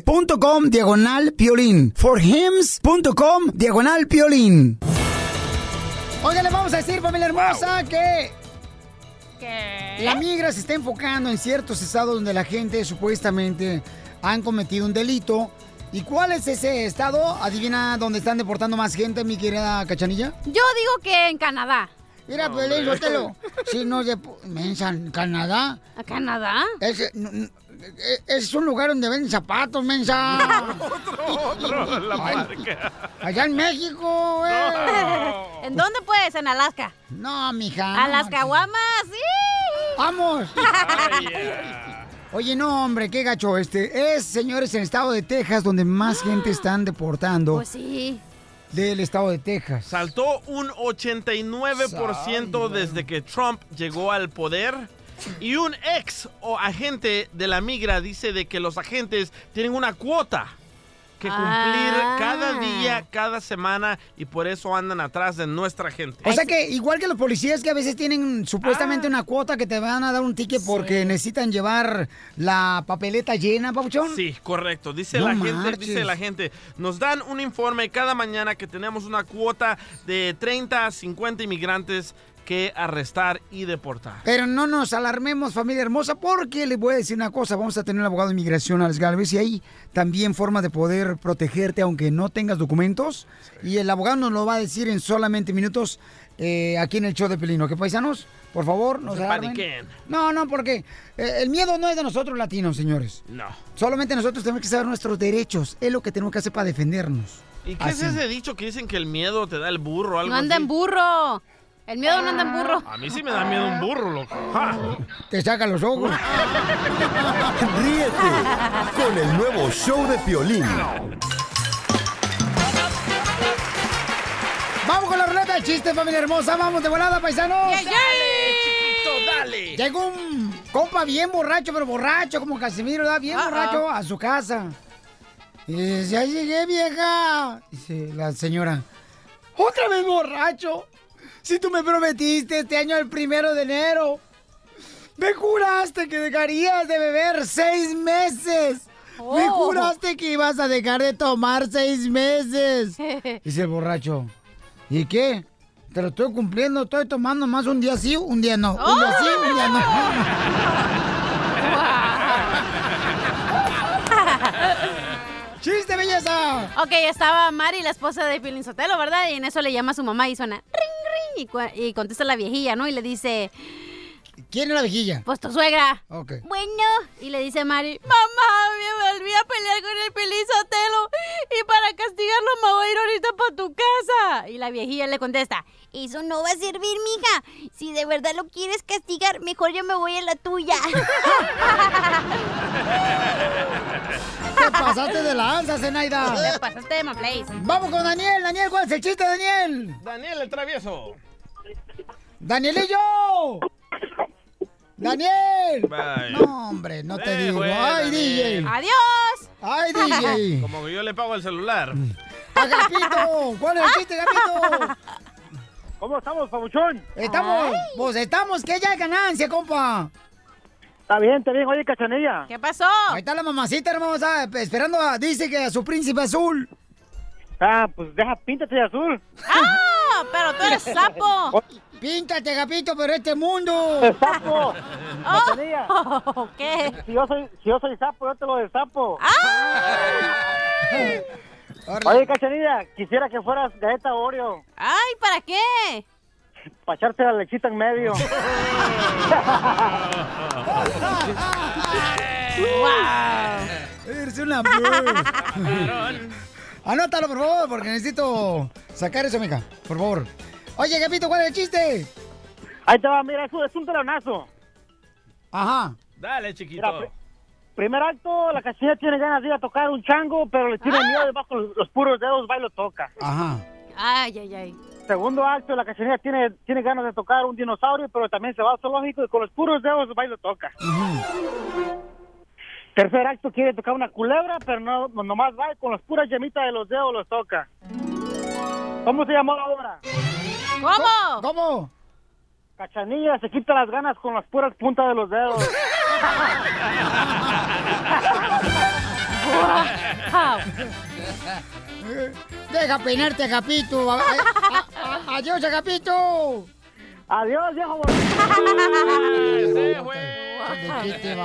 F-O-R-H-I-M-S.com diagonal piolín. forhims.com diagonal piolín. Oigan, les vamos a decir, familia hermosa, que la migra se está enfocando en ciertos estados donde la gente supuestamente han cometido un delito. ¿Y cuál es ese estado? Adivina dónde están deportando más gente, mi querida Cachanilla. Yo digo que en Canadá. Mira, Pelín, yo te lo... Si no de... ¿en Canadá? ¿A Canadá? Es, es un lugar donde venden zapatos, mensa. Otro, la Ay, marca. Allá en México, güey. ¿En dónde pues? ¿En Alaska? No, mija. ¿A las caguamas? ¡Sí! ¡Vamos! Oye, no, hombre, qué gacho este. Es, señores, en el estado de Texas donde más gente están deportando. Pues sí. Del estado de Texas. Saltó un 89% desde que Trump llegó al poder. Y un ex o agente de la migra dice de que los agentes tienen una cuota que cumplir Ah. cada día, cada semana y por eso andan atrás de nuestra gente. O sea que igual que los policías que a veces tienen supuestamente una cuota que te van a dar un ticket porque necesitan llevar la papeleta llena, Papuchón. Sí, correcto. Dice No la gente, dice la gente, nos dan un informe cada mañana que tenemos una cuota de 30 a 50 inmigrantes que arrestar y deportar. Pero no nos alarmemos, familia hermosa, porque les voy a decir una cosa. Vamos a tener un abogado de inmigración, Alex Galvez, y hay también forma de poder protegerte aunque no tengas documentos. Y el abogado nos lo va a decir en solamente minutos eh, aquí en el show de Pelino. ¿Qué paisanos? Por favor, no No se paniquen. No, no, porque eh, el miedo no es de nosotros latinos, señores. No. Solamente nosotros tenemos que saber nuestros derechos. Es lo que tenemos que hacer para defendernos. ¿Y qué Así. es ese dicho que dicen que el miedo te da el burro o algo No anda así? en burro. El miedo no anda en burro. A mí sí me da miedo un burro, loco. ¡Ja! Te saca los ojos. Ríete con el nuevo show de Piolín. Vamos con la ruleta de chistes, familia hermosa. Vamos de volada, paisanos. chiquito, dale! Llegó un compa bien borracho, pero borracho, como Casimiro, ¿verdad? Bien borracho a su casa. Y dice, ya llegué, vieja. Dice la señora, ¿otra vez borracho? Si tú me prometiste este año el primero de enero. Me juraste que dejarías de beber seis meses. Me Oh. juraste que ibas a dejar de tomar seis meses. Dice el borracho. ¿Y qué? Te lo estoy cumpliendo, estoy tomando más un día sí, un día no. Un día sí, un día no. ¡Chiste, belleza! Ok, estaba Mari, la esposa de Piolín Sotelo, ¿verdad? Y en eso le llama a su mamá y suena ring, ring. Y, y contesta la viejilla, ¿no? Y le dice, ¿Quién es la viejilla? pues tu suegra. Ok. Bueno, y le dice Mari, mamá, me volví a pelear con el Piolín Sotelo y para castigarlo me voy a ir ahorita para tu casa. Y la viejilla le contesta, eso no va a servir, mija. Si de verdad lo quieres castigar, mejor yo me voy a la tuya. Te pasaste de lanza, Zenaida. Te pasaste de Place. Vamos con Daniel. Daniel, ¿cuál es el chiste, Daniel? Daniel el travieso. ¡Danielillo! ¡Daniel! Bye. No, hombre, no te Eh, digo. bueno, ¡Ay, Daniel. DJ! ¡Adiós! ¡Ay, DJ! Como que yo le pago el celular. ¡Agapito! ¿Cuál es el chiste, Agapito? ¿Cómo estamos, pabuchón? Estamos, pues estamos, que ya hay ganancia, compa. Está bien, está bien. Oye, cachanilla. ¿Qué pasó? Ahí está la mamacita hermosa, esperando a, dice que a su príncipe azul. Ah, pues deja, píntate de azul. ¡Ah! Pero tú eres sapo. Píntate, Gapito, pero este mundo. ¡De sapo! Oh. Cachanilla. ¿Qué? Si yo soy, si yo soy sapo, yo te lo destapo. Oye, Cachanilla, quisiera que fueras galleta Oreo. Ay, ¿para qué? Para echarte la lechita en medio. Eres una Anótalo, por favor, porque necesito sacar eso, mija. Por favor. Oye, Gapito, ¿cuál es el chiste? Ahí te va, mira, eso es un telonazo. Ajá. Dale, chiquito. Mira, primer acto, la cachanilla tiene ganas de ir a tocar un chango, pero le tiene miedo debajo los, los puros dedos, va y lo toca. Ajá. Ay, ay, ay. Segundo acto, la cachanilla tiene, tiene ganas de tocar un dinosaurio, pero también se va al zoológico y con los puros dedos va y lo toca. Tercer acto, quiere tocar una culebra, pero no nomás va y con las puras yemitas de los dedos los toca. ¿Cómo se llamó la obra? ¿Cómo? ¿Cómo? Cachanilla se quita las ganas con las puras puntas de los dedos. Deja peinarte, a- Adiós, Agapito. Adiós, viejo.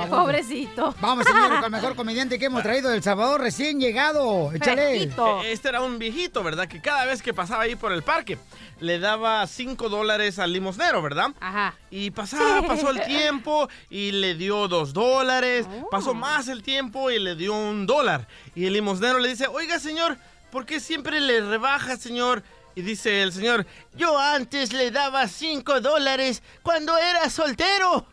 Pobrecito. Vamos, señor, con el mejor comediante que hemos traído del Salvador, recién llegado. Échale. Eh, Este era un viejito, ¿verdad? Que cada vez que pasaba ahí por el parque le daba 5 dólares al limosnero, ¿verdad? Ajá. Y pasaba, pasó el tiempo y le dio 2 dólares. Pasó más el tiempo y le dio un dólar. Y el limosnero le dice, oiga, señor, ¿por qué siempre le rebaja, señor? Y dice el señor, yo antes le daba 5 dólares cuando era soltero.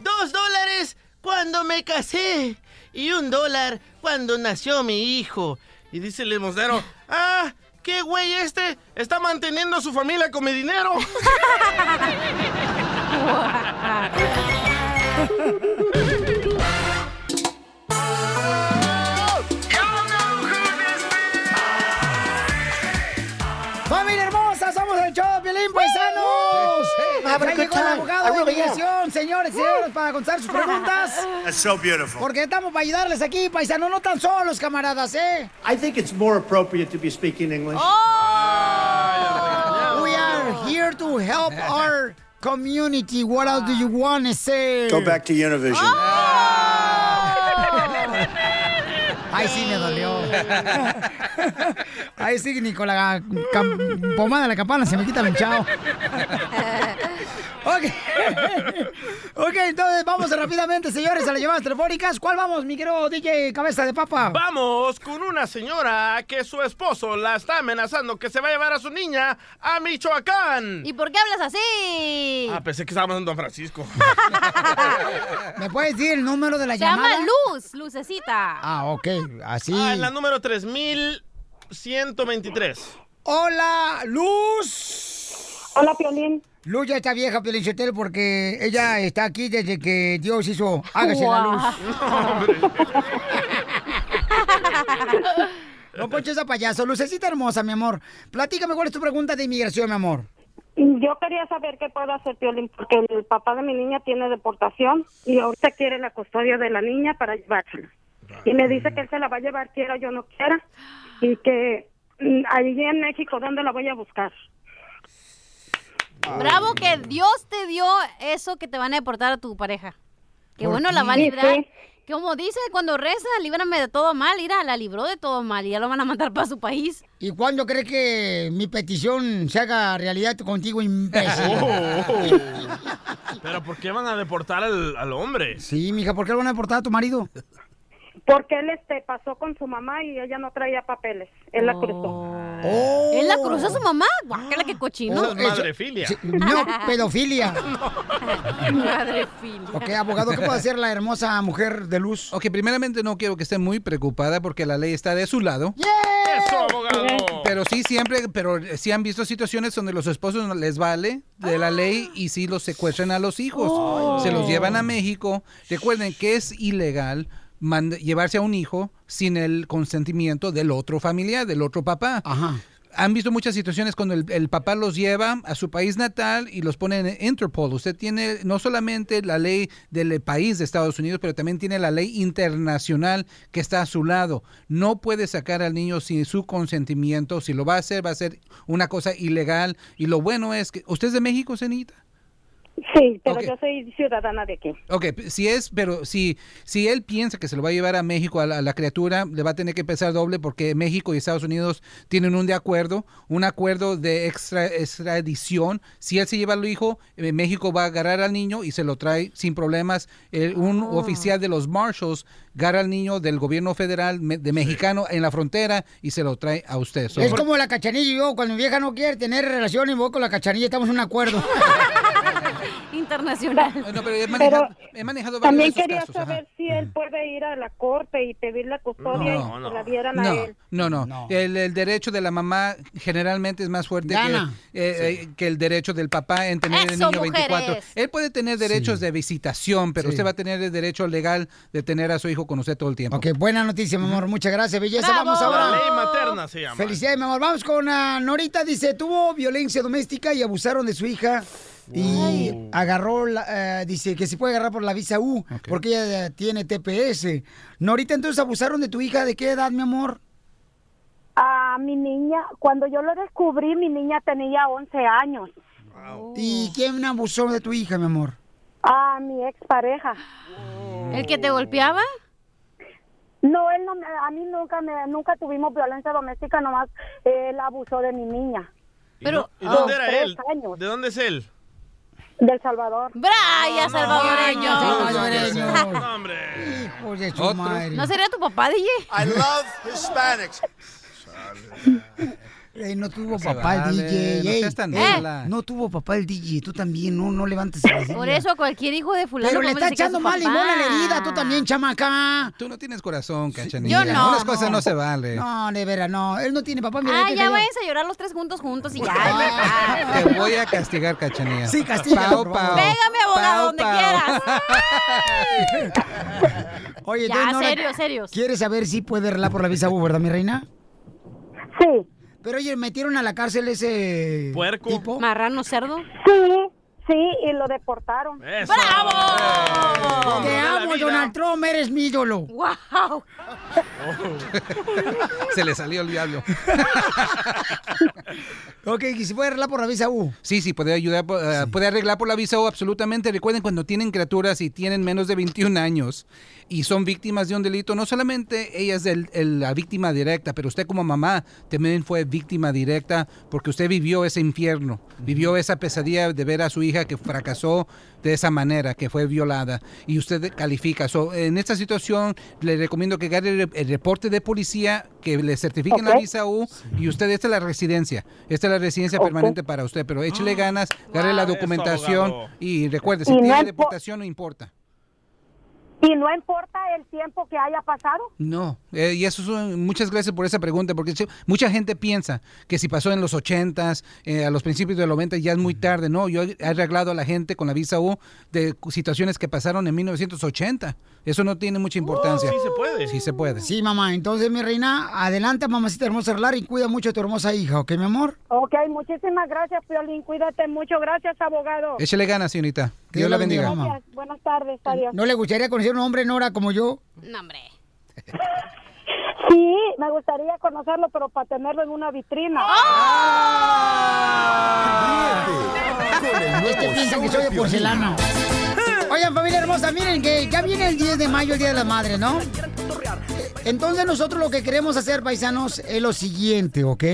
Dos dólares cuando me casé. Y un dólar cuando nació mi hijo. Y dice el limosnero, ah, ¿qué güey este? Está manteniendo a su familia con mi dinero. de inmigración, señores y señores, para contestar sus preguntas. That's so beautiful. Porque estamos para ayudarles aquí, paisanos. No tan solos, camaradas, ¿eh? I think it's more appropriate to be speaking English. We are here to help our community. What else do you want to say? Go back to Univision. Ay, sí, me dolió. Ay, sí, ni con la pomada de la campana se me quita el chao. Ok. Ok, entonces vamos rápidamente, señores, a las llamadas telefónicas. ¿Cuál vamos, mi querido DJ Cabeza de Papa? Vamos con una señora que su esposo la está amenazando que se va a llevar a su niña a Michoacán. ¿Y por qué hablas así? Ah, pensé que estábamos en Don Francisco. ¿Me puedes decir el número de la Se llamada? llama Luz, Lucecita. Ah, ok, así. Ah, en la número 3123. Hola, Luz. Hola, Piolín. Luz ya está vieja, Piolín Sotelo, porque ella está aquí desde que Dios hizo Hágase la luz. No ponches a payaso. Lucecita hermosa, mi amor. Platícame cuál es tu pregunta de inmigración, mi amor. Yo quería saber qué puedo hacer, Piolín, porque el papá de mi niña tiene deportación y ahorita quiere la custodia de la niña para llevársela. Y me dice que él se la va a llevar, quiera o yo no quiera, y que mm, allí en México, ¿dónde la voy a buscar? Bravo que Dios te dio eso que te van a deportar a tu pareja. Que ¿Por bueno, la qué? va a librar. Sí. Como dice cuando reza, líbrame de todo mal. Mira, la libró de todo mal y ya lo van a mandar para su país. ¿Y cuándo crees que mi petición se haga realidad contigo, imbécil? Pero ¿por qué van a deportar al, al hombre? Sí, mija, ¿por qué lo van a deportar a tu marido? Porque él este pasó con su mamá y ella no traía papeles. Él la cruzó. ¿Él la cruzó a su mamá? Guácala, qué cochino. Oh, eso- sí, no, pedofilia. Madrefilia. Ok, abogado, ¿qué puede hacer la hermosa mujer de luz? Ok, primeramente no quiero que esté muy preocupada porque la ley está de su lado. ¡Eso, abogado! Pero sí, siempre, pero sí han visto situaciones donde los esposos no les vale de la ley y sí los secuestran a los hijos. Oh. Se los llevan a México. Recuerden que es ilegal llevarse a un hijo sin el consentimiento del otro familiar, del otro papá. han visto muchas situaciones cuando el, el papá los lleva a su país natal y los pone en Interpol. Usted tiene no solamente la ley del país de Estados Unidos, pero también tiene la ley internacional que está a su lado. No puede sacar al niño sin su consentimiento. Si lo va a hacer, va a ser una cosa ilegal. Y lo bueno es que... ¿Usted es de México, Cenita? Sí, pero yo soy ciudadana de aquí. Ok, si es, pero si, si él piensa que se lo va a llevar a México a la, a la criatura, le va a tener que pesar doble porque México y Estados Unidos tienen un de acuerdo, un acuerdo de extra, extradición. Si él se lleva al hijo, eh, México va a agarrar al niño y se lo trae sin problemas. El- un oficial de los Marshals agarra al niño del gobierno federal me- de mexicano en la frontera y se lo trae a usted. So- Es como la cachanilla y yo, cuando mi vieja no quiere tener relaciones, voy con la cachanilla, estamos en un acuerdo. Internacional. No, pero he manejado- he manejado varios También quería casos, ajá. saber si él puede ir a la corte y pedir la custodia No, y no. la dieran a No, él. no, no. El, el derecho de la mamá generalmente es más fuerte que, eh, eh, que el derecho del papá en tener el Eso, niño 24. mujeres. Él puede tener derechos de visitación, pero Sí. usted va a tener el derecho legal de tener a su hijo con usted todo el tiempo. Ok, buena noticia, mi amor. Muchas gracias, belleza. ¡Bravo! Vamos ahora. La ley materna se llama. Felicidades, mi amor. Vamos con Norita. Dice, tuvo violencia doméstica y abusaron de su hija. Y agarró, la, eh, dice que se puede agarrar por la visa U, porque ella eh, tiene TPS. Norita, entonces abusaron de tu hija. ¿De qué edad, mi amor? A mi niña, cuando yo lo descubrí, mi niña tenía 11 años. ¿Y quién abusó de tu hija, mi amor? A mi expareja. ¿El que te golpeaba? No, él no, me- a mí nunca me, nunca tuvimos violencia doméstica, nomás él abusó de mi niña. ¿Y no- ¿Y dónde era él? ¿De dónde es él? Del Salvador. ¡Braya, salvadoreño! salvadoreño. No, hombre. Hijo de su madre. ¿No sería tu papá, DJ? I love Hispanics. Ey, no tuvo Se papá vale, el DJ. no ey. seas tan mala. no tuvo papá el DJ. Tú también, no, no levantes la Por eso a cualquier hijo de fulano Pero le está echando su más papá. limón a la herida, tú también, chamaca. Tú no tienes corazón, cachanilla. Yo no. Unas cosas no se vale. No, de veras, no. Él no tiene papá. Mira, Ah, ya váyanse a llorar los tres juntos juntos y ya. Te voy a castigar, cachanilla. Sí, castígalo, Pau, pau. Pégame, abogado, Pau, donde pau. quieras. Oye, Ya, entonces, Nora, serios, serios. ¿Quieres saber si puede arreglar por la visa U, verdad, mi reina? Sí. Pero oye, metieron a la cárcel ese Puerco. tipo. ¿Marrano cerdo? Sí, sí, y lo deportaron. Eso. ¡Bravo! Te amo. Donald Trump, eres mi ídolo. ¡Wow! Se le salió el diablo. Ok, ¿y se puede arreglar por la visa U? Sí, sí, puede ayudar, eh, puede arreglar por la visa o absolutamente. Recuerden, cuando tienen criaturas y tienen menos de 21 años y son víctimas de un delito, no solamente ella es el- el- la víctima directa, pero usted como mamá también fue víctima directa porque usted vivió ese infierno, vivió esa pesadilla de ver a su hija que fracasó de esa manera, que fue violada y usted califica. So, en esta situación le recomiendo que agarre el, el reporte de policía, que le certifiquen la visa U y usted, esta es la residencia, esta es la residencia permanente para usted, pero échele ganas, agarre la Eso, documentación y recuerde, si Y no tiene po- deportación no importa. Y no importa el tiempo que haya pasado. No, eh, y eso es, muchas gracias por esa pregunta, porque mucha gente piensa que si pasó en los 80s, eh, a los principios de los 90 ya es muy tarde. No, yo he arreglado a la gente con la visa U de situaciones que pasaron en 1980. Eso no tiene mucha importancia. sí se puede. Sí se puede. Sí, mamá. Entonces, mi reina, adelante, mamacita hermosa, arreglar y cuida mucho a tu hermosa hija, ¿ok, mi amor? Ok, muchísimas gracias, Piolín. Cuídate mucho. Gracias, abogado. Échele ganas, señorita. Que Dios la bendiga. mamá. Buenas tardes. Adiós. ¿No le gustaría conocer un hombre, Nora, como yo? No, hombre. Sí, me gustaría conocerlo, pero para tenerlo en una vitrina. El nuevo Este piensa que soy de Piolín. porcelana. Oigan, familia hermosa, miren que ya viene el 10 de mayo, el Día de la Madre, ¿no? Entonces nosotros lo que queremos hacer, paisanos, es lo siguiente, ¿ok?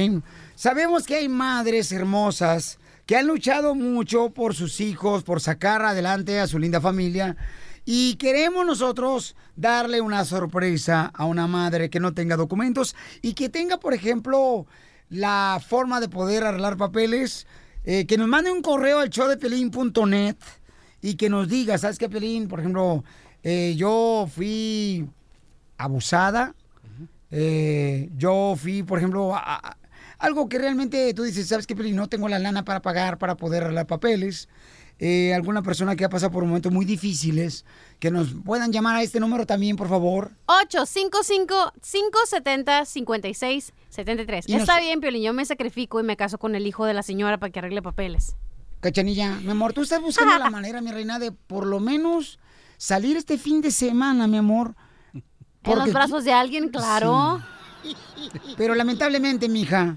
Sabemos que hay madres hermosas que han luchado mucho por sus hijos, por sacar adelante a su linda familia. Y queremos nosotros darle una sorpresa a una madre que no tenga documentos y que tenga, por ejemplo, la forma de poder arreglar papeles. eh, que nos mande un correo al showdepelín.net y que nos diga, ¿sabes qué, Pelín? Por ejemplo, eh, yo fui abusada, eh, yo fui, por ejemplo, a- a- algo que realmente tú dices, ¿sabes qué, Pelín? No tengo la lana para pagar, para poder arreglar papeles. eh, alguna persona que ha pasado por momentos muy difíciles, que nos puedan llamar a este número también, por favor. 855-570-5673. Y nos- Está bien, Piolín, yo me sacrifico y me caso con el hijo de la señora para que arregle papeles. Cachanilla, mi amor, tú estás buscando la manera, mi reina, de por lo menos salir este fin de semana, mi amor. En Porque los brazos de alguien, claro. Pero lamentablemente, mija,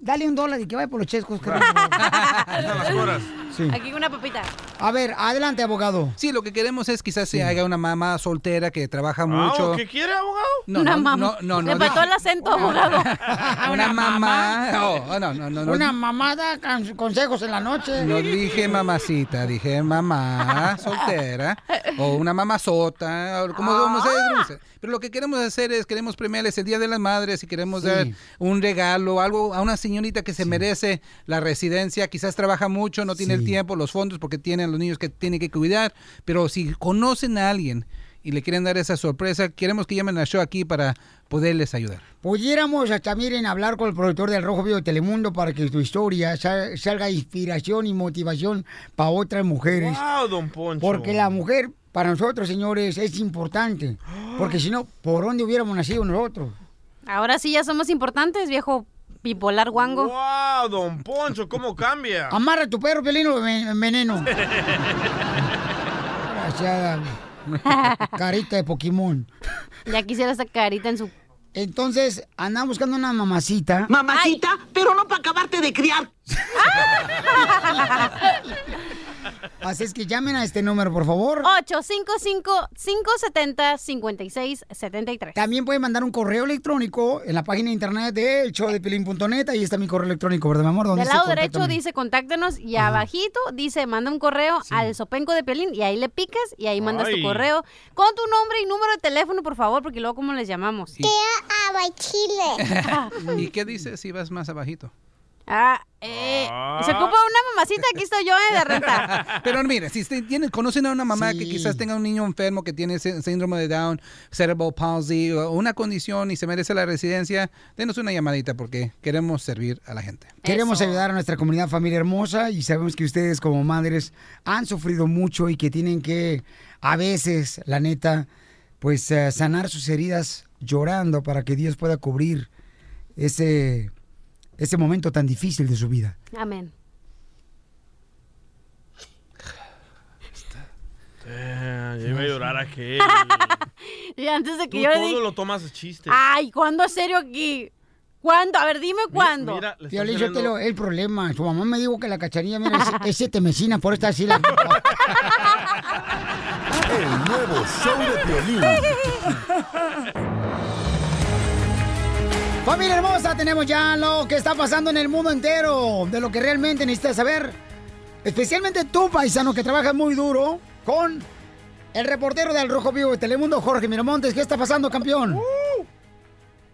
dale un dólar y que vaya por los chescos. Sí. Aquí una papita. A ver, adelante, abogado. Sí, lo que queremos es quizás se haga una mamá soltera que trabaja mucho. ¿Qué quiere, abogado? No, Una no, mam- no, no, no, Le faltó no. el acento, abogado. Una mamá. Oh, no, no, no, no. Una mamada con consejos en la noche. No dije mamacita, dije mamá soltera o una mamazota, como, como se dice. Pero lo que queremos hacer es, queremos premiarles el Día de las Madres y queremos Sí. dar un regalo, algo a una señorita que se merece la residencia, quizás trabaja mucho, no tiene el tiempo, los fondos porque tienen los niños que tiene que cuidar, pero si conocen a alguien y le quieren dar esa sorpresa, queremos que llamen al show aquí para poderles ayudar. Pudiéramos hasta, miren, hablar con el productor del Rojo Vivo de Telemundo para que tu historia sal- salga inspiración y motivación para otras mujeres. Wow, don Poncho. Porque la mujer, para nosotros, señores, es importante. Porque si no, ¿por dónde hubiéramos nacido nosotros? Ahora sí ya somos importantes, viejo bipolar guango. Wow, don Poncho, ¿cómo cambia? Amarra a tu perro, pelino, en veneno. Desgraciada. Carita de Pokémon. Ya quisiera esa carita en su... Entonces, andan buscando una mamacita. Mamacita, pero no para acabarte de criar. Así es que llamen a este número, por favor. 855-570-5673. También pueden mandar un correo electrónico en la página de internet de showdepelín.net. Ahí está mi correo electrónico, ¿verdad, mi amor? Del dice lado derecho dice contáctenos y abajito dice manda un correo al sopenco de Pelín y ahí le picas y ahí mandas Ay. tu correo con tu nombre y número de teléfono, por favor, porque luego cómo les llamamos. Chile. ¿Y qué dices si vas más abajito? Ah, eh, se ocupa una mamacita, aquí estoy yo eh, de renta. Pero mira, si conocen a una mamá que quizás tenga un niño enfermo que tiene sí- síndrome de Down, cerebral palsy o una condición y se merece la residencia, denos una llamadita porque queremos servir a la gente. Queremos ayudar a nuestra comunidad familia hermosa y sabemos que ustedes como madres han sufrido mucho y que tienen que, a veces, la neta, pues eh, sanar sus heridas llorando para que Dios pueda cubrir ese, ese momento tan difícil de su vida. Amén. Eh, ya iba a llorar aquel. Y antes de que Tú yo le todo lo tomas a chiste. ay, ¿cuándo serio aquí? ¿Cuándo? A ver, dime cuándo. mira, le yo te lo, el problema, su mamá me dijo que la cacharilla, mira, es, es siete mesina, por esta así la... El nuevo show de Piolín. Familia hermosa, tenemos ya lo que está pasando en el mundo entero, de lo que realmente necesitas saber. Especialmente tú, paisano, que trabajas muy duro con el reportero del Rojo Vivo de Telemundo, Jorge Miramontes. ¿Qué está pasando, campeón?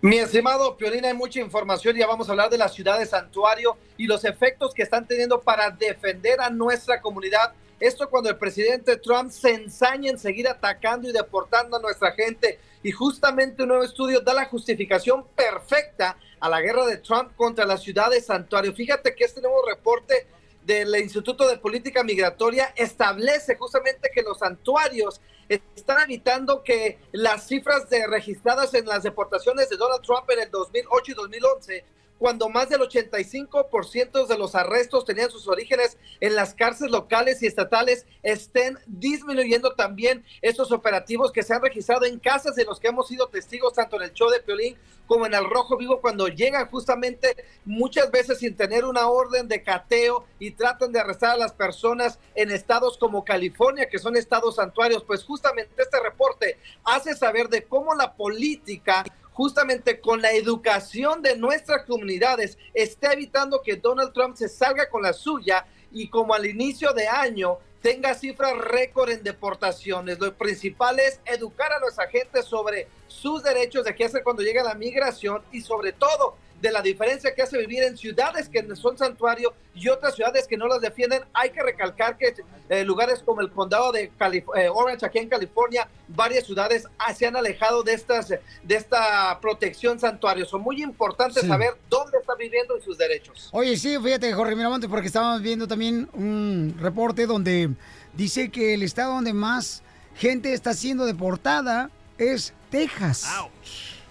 Mi estimado Piolín, hay mucha información. Ya vamos a hablar de la ciudad de Santuario y los efectos que están teniendo para defender a nuestra comunidad. Esto cuando el presidente Trump se ensaña en seguir atacando y deportando a nuestra gente. Y justamente un nuevo estudio da la justificación perfecta a la guerra de Trump contra la ciudad de Santuario. Fíjate que este nuevo reporte del Instituto de Política Migratoria establece justamente que los santuarios están evitando que las cifras de registradas en las deportaciones de Donald Trump en el 2008 y 2011 cuando más del 85% de los arrestos tenían sus orígenes en las cárceles locales y estatales, estén disminuyendo también estos operativos que se han registrado en casas de los que hemos sido testigos tanto en el show de Piolín como en el Rojo Vivo cuando llegan justamente muchas veces sin tener una orden de cateo y tratan de arrestar a las personas en estados como California, que son estados santuarios. Pues justamente este reporte hace saber de cómo la política justamente con la educación de nuestras comunidades está evitando que Donald Trump se salga con la suya y como al inicio de año tenga cifras récord en deportaciones. Lo principal es educar a nuestra gente sobre sus derechos de qué hacer cuando llega la migración y sobre todo de la diferencia que hace vivir en ciudades que son santuario y otras ciudades que no las defienden. Hay que recalcar que eh, lugares como el condado de Calif- eh, Orange, aquí en California, varias ciudades ah, se han alejado de, estas, de esta protección santuario. Son muy importantes Sí. saber dónde está viviendo y sus derechos. Oye, sí, fíjate, Jorge Miramontes, porque estábamos viendo también un reporte donde dice que el estado donde más gente está siendo deportada es Texas.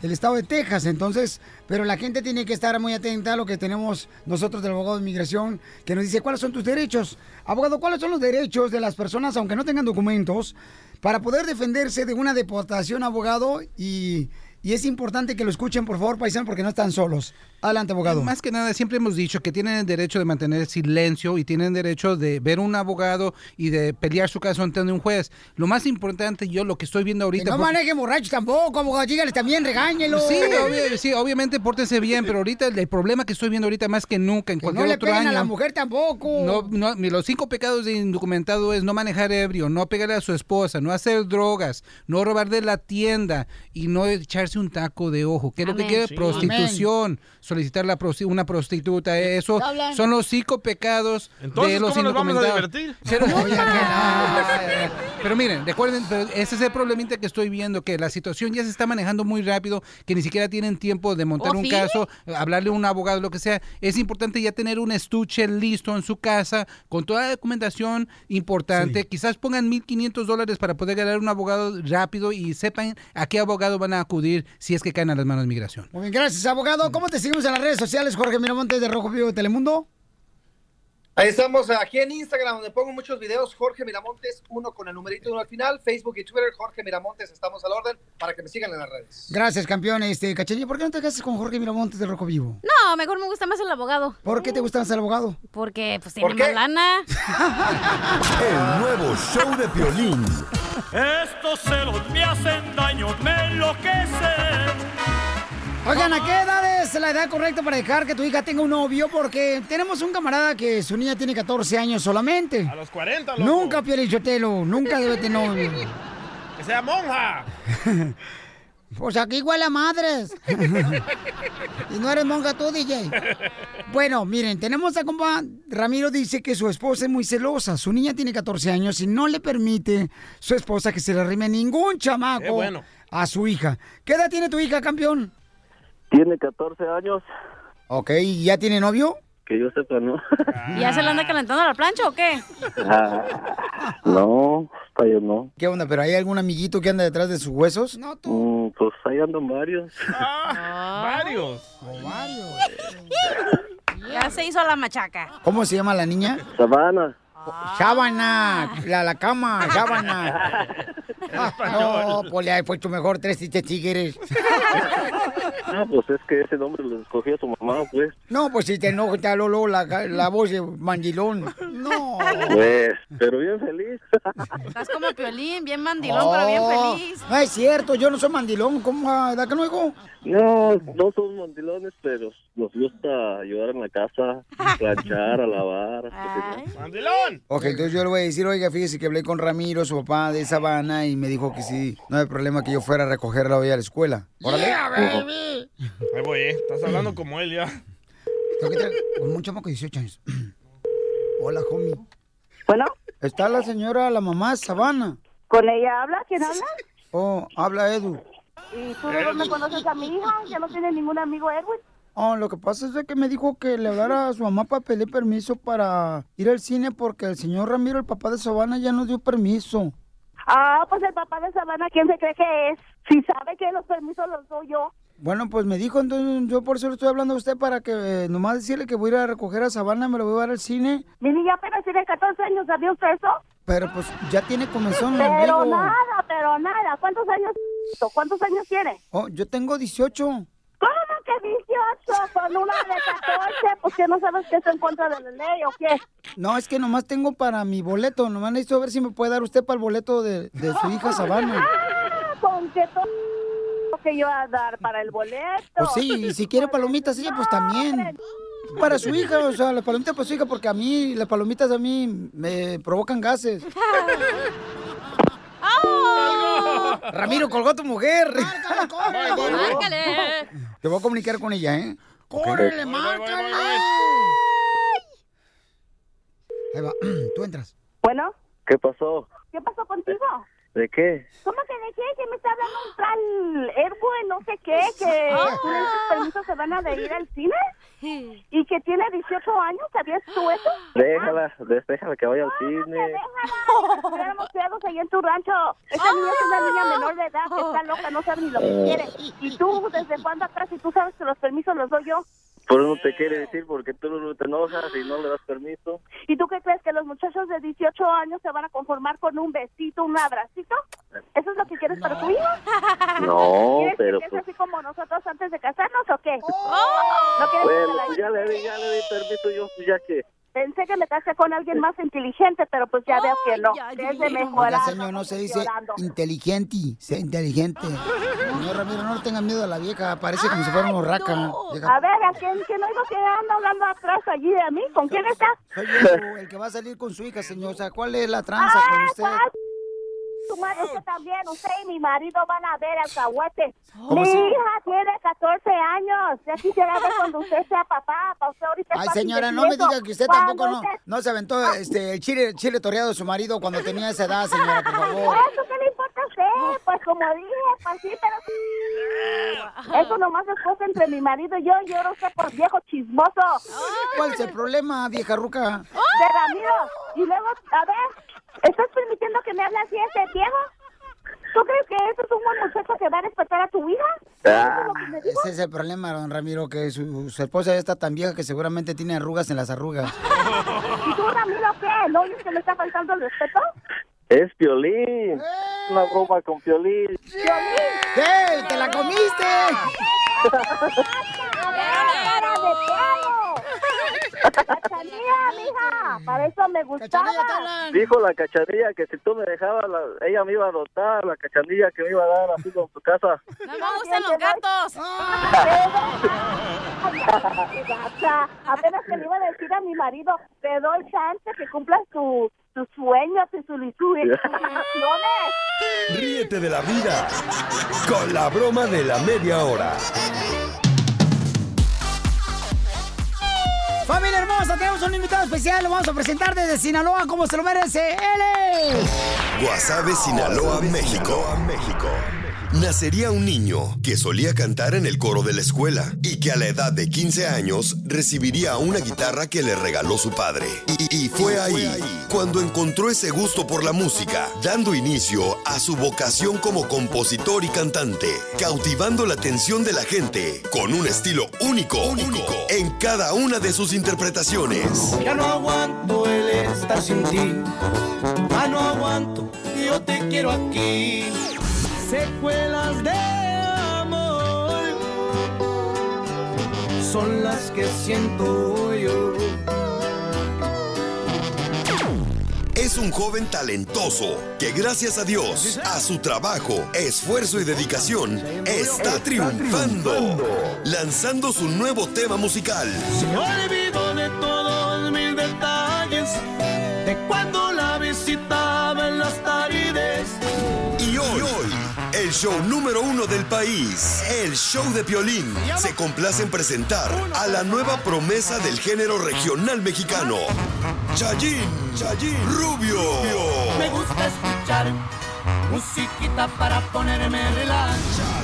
El estado de Texas, entonces, pero la gente tiene que estar muy atenta a lo que tenemos nosotros del abogado de inmigración, que nos dice cuáles son tus derechos. Abogado, ¿cuáles son los derechos de las personas, aunque no tengan documentos, para poder defenderse de una deportación, abogado? Y, y es importante que lo escuchen, por favor, paisano, porque no están solos. Adelante, abogado. Más que nada, siempre hemos dicho que tienen el derecho de mantener silencio y tienen derecho de ver un abogado y de pelear su caso ante un juez. Lo más importante, yo lo que estoy viendo Que ahorita... no porque- maneje borracho tampoco, abogado. Dígale también, regáñelo. Sí, obvio- sí, obviamente pórtese bien, pero ahorita el, el problema que estoy viendo ahorita más que nunca en Que no cualquier le otro peguen año. a la mujer tampoco. No, no, mi- los cinco pecados de indocumentado es no manejar ebrio, no pegarle a su esposa, no hacer drogas, no robar de la tienda y no echarse un taco de ojo. ¿Qué es lo que Amén. quiere? Sí. Prostitución, solicitar la prosti- una prostituta, eso son los cinco pecados Entonces, de los ¿cómo nos vamos a divertir? Pero, pero miren, recuerden, pero ese es el problemita que estoy viendo, que la situación ya se está manejando muy rápido, que ni siquiera tienen tiempo de montar ¿Oh, un caso, hablarle a un abogado, lo que sea. Es importante ya tener un estuche listo en su casa con toda la documentación importante. Quizás pongan 1.500 dólares para poder ganar un abogado rápido y sepan a qué abogado van a acudir si es que caen a las manos de migración. Muy bien, gracias, abogado. ¿Cómo te seguimos en las redes sociales, Jorge Miramontes de Rojo Vivo de Telemundo? Ahí estamos aquí en Instagram, donde pongo muchos videos. Jorge Miramontes, uno con el numerito uno al final. Facebook y Twitter, Jorge Miramontes, estamos al orden para que me sigan en las redes. Gracias, campeón. Este, Cachanilla, ¿por qué no te casas con Jorge Miramontes de Rojo Vivo? No, mejor me gusta más el abogado. ¿Por qué te gusta más el abogado? Porque pues tiene ¿Por más lana. El nuevo show de Piolín. Estos celos me hacen daño, me enloquecen. Oigan, ¿a qué edad es la edad correcta para dejar que tu hija tenga un novio? Porque tenemos un camarada que su niña tiene 14 años solamente. A los 40, loco. Nunca, Piolichotelo, nunca debe tener novio. Que sea monja. Pues aquí igual a madres. y no eres monja tú, DJ. Bueno, miren, tenemos a compa Ramiro dice que su esposa es muy celosa. Su niña tiene 14 años y no le permite su esposa que se le arrime ningún chamaco Qué bueno. a su hija. ¿Qué edad tiene tu hija, campeón? Tiene 14 años, Ok, ¿y ya tiene novio? que yo sepa, ¿no? ¿Y ya se le anda calentando la plancha o qué? Ah, no, para yo no. ¿Qué onda? ¿Pero hay algún amiguito que anda detrás de sus huesos? No, Mm, pues ahí andan varios. Varios. Ya se hizo la machaca. ¿Cómo se llama la niña? Sabana. Sábana, la, la cama, sábana. No, pues le ha puesto mejor tres tigres. Ah, pues es que ese nombre lo escogió su mamá, pues. No, pues si te enoja, te Lolo, la, la voz de mandilón. No. Pues, pero bien feliz. Estás como Piolín, bien mandilón, pero bien Oh, feliz. No es cierto, yo no soy mandilón. ¿Cómo? ¿Da que no digo? No, no son mandilones, pero nos gusta ayudar en la casa, planchar, a lavar. ¡Mandilón! Ok, entonces yo le voy a decir, oiga, fíjese que hablé con Ramiro, su papá de Sabana, y me dijo que sí, no hay problema que yo fuera a recogerla hoy a la escuela. Órale. Ahí voy, ¿eh? Estás hablando como él ya. Tengo que traer con un chamaco de 18 años. Hola, homie. Bueno. Está la señora, la mamá Sabana. ¿Con ella habla? ¿Quién habla? Oh, habla Edu. ¿Y tú de dónde conoces a mi hija? ¿Ya no tiene ningún amigo Edwin? Oh, lo que pasa es que me dijo que le hablara a su mamá para pedir permiso para ir al cine porque el señor Ramiro, el papá de Sabana, ya nos dio permiso. Ah, pues el papá de Sabana, ¿quién se cree que es? Si sabe que los permisos los doy yo. Bueno, pues me dijo, entonces yo por eso le estoy hablando a usted para que eh, nomás decirle que voy a ir a recoger a Sabana, me lo voy a dar al cine. Mi niña apenas tiene 14 años, ¿sabía usted eso? Pero pues ya tiene comezón el Pero nada, pero nada. ¿Cuántos años? ¿Cuántos años tiene? Oh, yo tengo 18. ¿Cómo que 18? Con una de 14, pues que no sabes que es en contra de la ley o qué. No, es que nomás tengo para mi boleto. Nomás necesito ver si me puede dar usted para el boleto de, de su hija Sabana. Ah, con que todo que yo a dar para el boleto. Pues sí, y si quiere palomitas ella, pues también. Para su hija, o sea, las palomitas para su hija, porque a mí, las palomitas a mí me provocan gases. Ramiro, colgó a tu mujer. Márcale. Te voy a comunicar con ella, ¿eh? ¡Córrele, márcale! Ahí va, tú entras. Bueno, ¿Qué pasó? ¿qué pasó contigo? ¿De qué? ¿Cómo que de qué? Que me está hablando un tal Erwin, no sé qué, que Ah. sus permisos se van a de ir al cine y que tiene 18 años, ¿sabías tú eso? Déjala, déjala que vaya al cine. Éramos criados ahí en tu rancho. Esa niña es una niña menor de edad que está loca, no sabe ni lo que quiere. Y tú, ¿desde cuándo acá? Si tú sabes que los permisos los doy yo. Pero no te quiere decir porque tú no te enojas y no le das permiso. ¿Y tú qué crees? ¿Que los muchachos de 18 años se van a conformar con un besito, un abracito? ¿Eso es lo que quieres para tu hijo? No, ¿Quieres pero que pues... sea así como nosotros antes de casarnos o qué? ¿No quieres Bueno, pues ya le di, ya le di permiso yo, pues ya que... Pensé que me casé con alguien más inteligente, pero pues ya veo que no. Es de mejorar. Oiga, señor, no se dice inteligente, sea inteligente. Señor Ramiro, no le tenga miedo a la vieja, parece como si fuera una raca. A ver, ¿a quién, quién oigo que anda hablando atrás allí de mí? ¿Con quién está? Soy yo, el que va a salir con su hija, señor. O sea, ¿cuál es la tranza con usted? Ah, Tu madre, usted también, usted y mi marido van a ver alcahuete. ¿Cómo Mi hija tiene 14 años. Ya quisiera ver cuando usted sea papá. Para usted ahorita Ay, señora, no me diga que usted tampoco no, usted- no se aventó este, el chile, chile toreado de su marido cuando tenía esa edad, señora, por favor. ¿Eso qué le importa a usted? Pues como dije, pues sí, pero... Eso nomás es cosa entre mi marido y yo. Y ahora usted por viejo chismoso. ¿Cuál es el problema, vieja ruca? De Ramiro. Y luego, a ver, ¿estás permitiendo que me hable así este viejo? ¿Tú crees que ese es un buen muchacho que va a respetar a tu hija? Ah, ese es el problema, don Ramiro, que su, su esposa ya está tan vieja que seguramente tiene arrugas en las arrugas. ¿Y tú, Ramiro, qué? ¿No oyes que me está faltando el respeto? Es Piolín. Una broma con Piolín. ¡Eh! ¡Te la comiste! ¡Cara de! ¡Cachanilla, mija! Para eso me gustaba. Dijo la cachanilla que si tú me dejabas, la- ella me iba a adoptar, la cachanilla que me iba a dar así con tu casa. ¡No me gustan los gatos! Gata, apenas que le iba a decir a mi marido, te doy chance que cumplas tu- tus sueños y sus tus ilusiones. Ríete de la vida con la broma de la media hora. Familia hermosa, tenemos un invitado especial, lo vamos a presentar desde Sinaloa, como se lo merece. ¡Él es! Guasave, Sinaloa, México. México. Nacería un niño que solía cantar en el coro de la escuela y que a la edad de 15 años recibiría una guitarra que le regaló su padre. Y, fue ahí cuando encontró ese gusto por la música, dando inicio a su vocación como compositor y cantante, cautivando la atención de la gente con un estilo único, único en cada una de sus interpretaciones. Ya no aguanto el estar sin ti. Ya no aguanto, yo te quiero aquí. Secuelas de amor son las que siento yo. Es un joven talentoso que gracias a Dios, a su trabajo, esfuerzo y dedicación, está triunfando, lanzando su nuevo tema musical. Se olvidó show número uno del país, el show de Piolín, se complace en presentar a la nueva promesa del género regional mexicano, Chayín, Chayín Rubio. Me gusta escuchar musiquita para ponerme relax.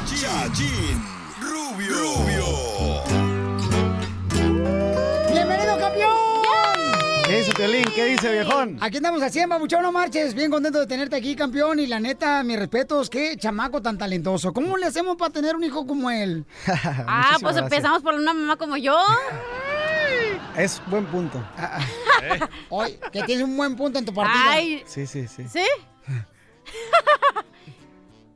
Chayín Rubio. ¡Bienvenido, dice Piolín? ¿Qué dice, viejón? Aquí andamos a 100, babuchón, no marches. Bien contento de tenerte aquí, campeón. Y la neta, mis respetos, qué chamaco tan talentoso. ¿Cómo le hacemos para tener un hijo como él? Ah, pues empezamos por una mamá como yo. Es buen punto. Hoy, que tienes un buen punto en tu partida. Ay. Sí, sí, sí. ¿Sí?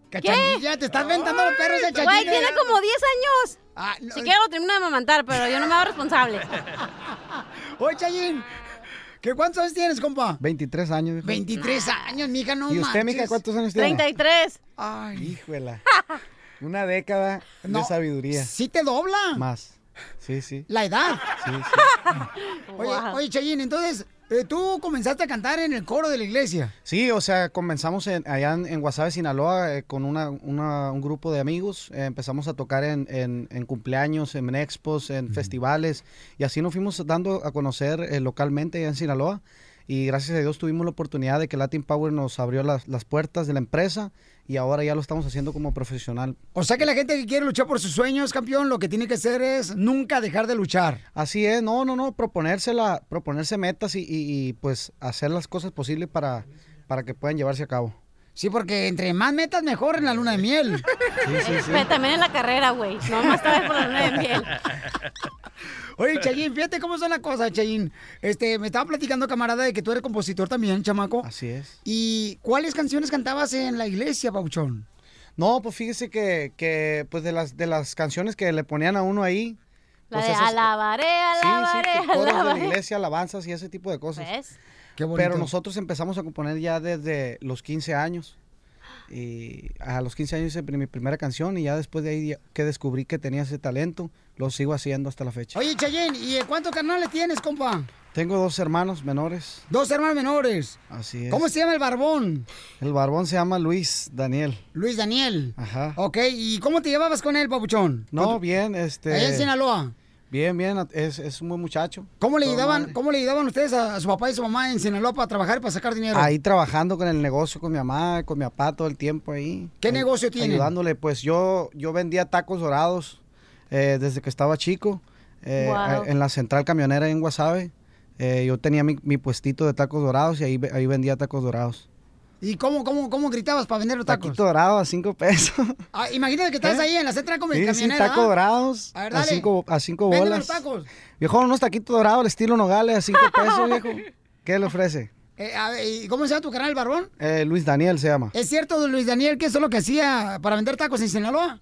Cachanilla, te estás ventando los perros de Güey, tiene como 10 años. Ah, Si quiero termino de amamantar, pero yo no me hago responsable. Oye, Chayín, ¿qué cuántos años tienes, compa? 23 años. viejo. 23 años, mija, no ¿Y usted, manches. mija, cuántos años tiene? 33. Ay. Híjuela. Una década No, de sabiduría. ¿Sí te dobla? Más. Sí, sí. La edad. Sí, sí. Oye, oye, Chayín, entonces, eh, tú comenzaste a cantar en el coro de la iglesia. Sí, o sea, comenzamos en- allá en, en Guasave, Sinaloa, eh, con una, una- un grupo de amigos. Eh, empezamos a tocar en, en- en cumpleaños, en expos, en festivales. Y así nos fuimos dando a conocer eh, localmente allá en Sinaloa. Y gracias a Dios tuvimos la oportunidad de que Latin Power nos abrió las, las puertas de la empresa. Y ahora ya lo estamos haciendo como profesional. O sea que la gente que quiere luchar por sus sueños, campeón, lo que tiene que hacer es nunca dejar de luchar. Así es, no, no, no, proponérsela, proponerse metas y, y- y, pues hacer las cosas posibles para, para que puedan llevarse a cabo. Sí, porque entre más metas, mejor en la luna de miel. Sí, sí, sí. Pero también en la carrera, güey. No más tal vez por la luna de miel. Oye, Chayín, fíjate cómo son las cosas, Chayín. Este, me estaba platicando, camarada, de que tú eres compositor también, chamaco. Así es. ¿Y cuáles canciones cantabas en la iglesia, Pauchón? No, pues fíjese que, que pues de las de las canciones que le ponían a uno ahí. La pues de esas- alabaré, Sí, sí, alabaré, que coros de la iglesia, alabanzas y ese tipo de cosas. ¿Ves? Qué bonito. Pero nosotros empezamos a componer ya desde los 15 años. Y a los 15 años hice mi primera canción y ya después de ahí que descubrí que tenía ese talento, lo sigo haciendo hasta la fecha. Oye, Chayín, ¿y cuántos carnales tienes, compa? Tengo dos hermanos menores. Dos hermanos menores. Así es. ¿Cómo se llama el barbón? El barbón se llama Luis Daniel. Luis Daniel. Ajá. Ok, ¿y cómo te llevabas con él, papuchón? No, bien, este. Allá en Sinaloa. Bien, bien, es, es un buen muchacho. ¿Cómo le ayudaban, cómo le ayudaban ustedes a, a su papá y su mamá en Sinaloa para trabajar y para sacar dinero? Ahí trabajando con el negocio, con mi mamá, con mi papá todo el tiempo ahí. ¿Qué Ahí- negocio tienen? Ayudándole, pues yo, yo vendía tacos dorados eh, desde que estaba chico eh, en la central camionera en Guasave. Eh, yo tenía mi, mi puestito de tacos dorados y ahí, ahí vendía tacos dorados. ¿Y cómo, cómo, cómo gritabas para vender los tacos? Taquito dorado a cinco pesos. Ah, imagínate que estás ¿Eh? ahí en la central como Sí, sí, tacos ¿ah? dorados A ver, a dale. cinco, a cinco bolas. los tacos. Viejo, unos taquitos dorados al estilo Nogales a cinco pesos, viejo. ¿Qué le ofrece? Eh, a ver, ¿y ¿Cómo se llama tu canal, el barbón? Eh, Luis Daniel se llama. ¿Es cierto, Luis Daniel, que eso es lo que hacía para vender tacos en Sinaloa?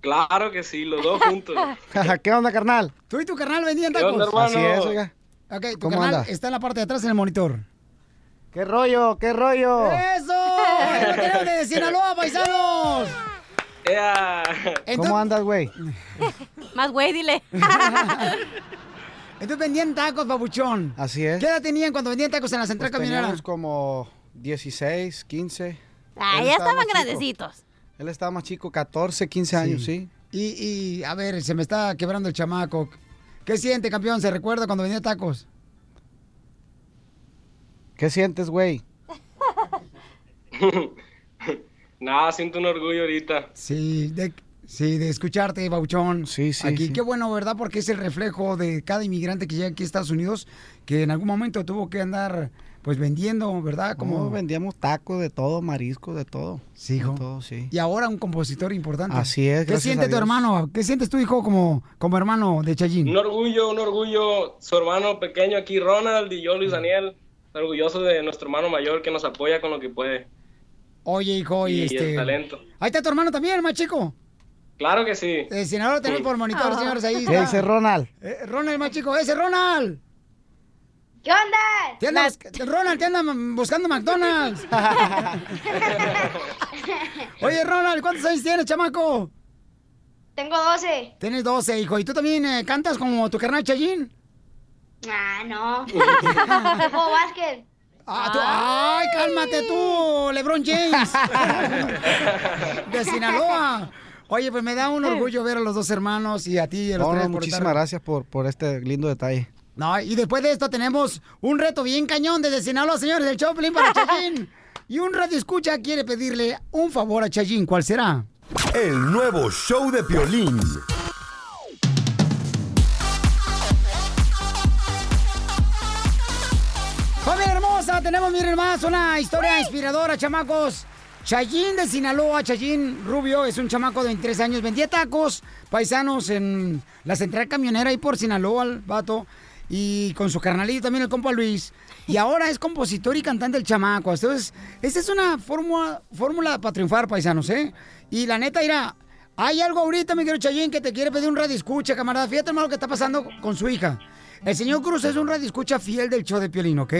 Claro que sí, los dos juntos. ¿Qué onda, carnal? ¿Tú y tu carnal vendían ¿Qué tacos? onda, hermano? Así es, oiga. Ok, tu ¿Cómo carnal anda? está en la parte de atrás en el monitor. ¿Qué rollo? ¿Qué rollo? ¡Eso! ¡Ahí lo tenemos de Sinaloa, paisanos! Ea. ¿Cómo andas, güey? Más güey, dile. Entonces vendían tacos, babuchón. Así es. ¿Qué edad tenían cuando vendían tacos en la central Pues camionera? teníamos como 16, 15. Ah, Él ya estaba estaban chico. grandecitos. Él estaba más chico, 14, 15 años, sí. Y, y, a ver, se me está quebrando el chamaco. ¿Qué siente, campeón? ¿Se recuerda cuando vendía tacos? ¿Qué sientes, güey? Nada, siento un orgullo ahorita. Sí, de, sí, de escucharte, Bauchón. Sí, sí. Aquí, sí. qué bueno, ¿verdad? Porque es el reflejo de cada inmigrante que llega aquí a Estados Unidos, que en algún momento tuvo que andar, pues, vendiendo, ¿verdad? Como... Vendíamos tacos de todo, marisco, de todo. Sí, hijo. De todo, sí. Y ahora un compositor importante. Así es, ¿Qué siente a tu hermano? ¿Qué sientes tu hijo como, como hermano de Chayín? Un orgullo, un orgullo. Su hermano pequeño aquí, Ronald, y yo, Luis Daniel. Orgulloso de nuestro hermano mayor que nos apoya con lo que puede. Oye, hijo, y, Y este... el talento. Ahí está tu hermano también, el más chico. Claro que sí. Eh, si no lo tenemos Sí. por monitor, señores, ahí ¿Qué está. dice Ronald? Eh, Ronald, el más chico. ¡Ese Ronald! ¿Qué onda? ¿Te andas, Ronald, te anda buscando McDonald's. Oye, Ronald, ¿cuántos años tienes, chamaco? Tengo 12. Tienes 12, hijo. ¿Y tú también eh, cantas como tu carnal Chayín? Ah, no. Juego básquet. Ah, tú- ¡Ay, cálmate tú, LeBron James! de Sinaloa. Oye, pues me da un orgullo ver a los dos hermanos y a ti, y a los No, tres. no, muchísimas estar- gracias por, por este lindo detalle. No, y después de esto tenemos un reto bien cañón desde Sinaloa, señores, del Choplin para Chayín. Y un radio escucha quiere pedirle un favor a Chayín. ¿Cuál será? El nuevo show de Piolín. Hermosa, tenemos, miren más, una historia inspiradora, chamacos. Chayín de Sinaloa, Chayín Rubio, es un chamaco de 23 años, vendía tacos paisanos en la central camionera ahí por Sinaloa, el vato, y con su carnalito también, el compa Luis. Y ahora es compositor y cantante el chamaco. Entonces, esta es una fórmula, fórmula para triunfar, paisanos, ¿eh? Y la neta, mira, hay algo ahorita, mi querido Chayín, que te quiere pedir un radio escucha, camarada. Fíjate más lo que está pasando con su hija. El señor Cruz es un radio escucha fiel del show de Piolín, ¿ok?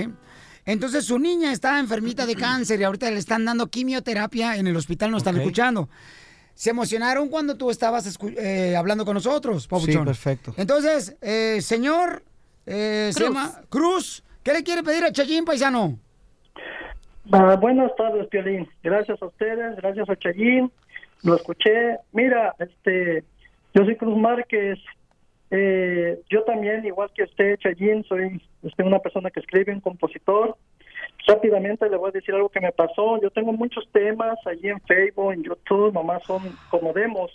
Entonces su niña está enfermita de cáncer y ahorita le están dando quimioterapia en el hospital, no están escuchando. se emocionaron cuando tú estabas escu- eh, hablando con nosotros, Papuchón. Sí, perfecto. Entonces, eh, señor, eh, se Cruz. llama Cruz, ¿qué le quiere pedir a Chayín, paisano? Ah, buenas tardes, Piolín. Gracias a ustedes, gracias a Chayín. Lo escuché. Mira, este, yo soy Cruz Márquez. Eh, yo también, igual que usted, Chayín, soy este, una persona que escribe, un compositor. Rápidamente le voy a decir algo que me pasó. Yo tengo muchos temas allí en Facebook, en YouTube, nomás son como demos.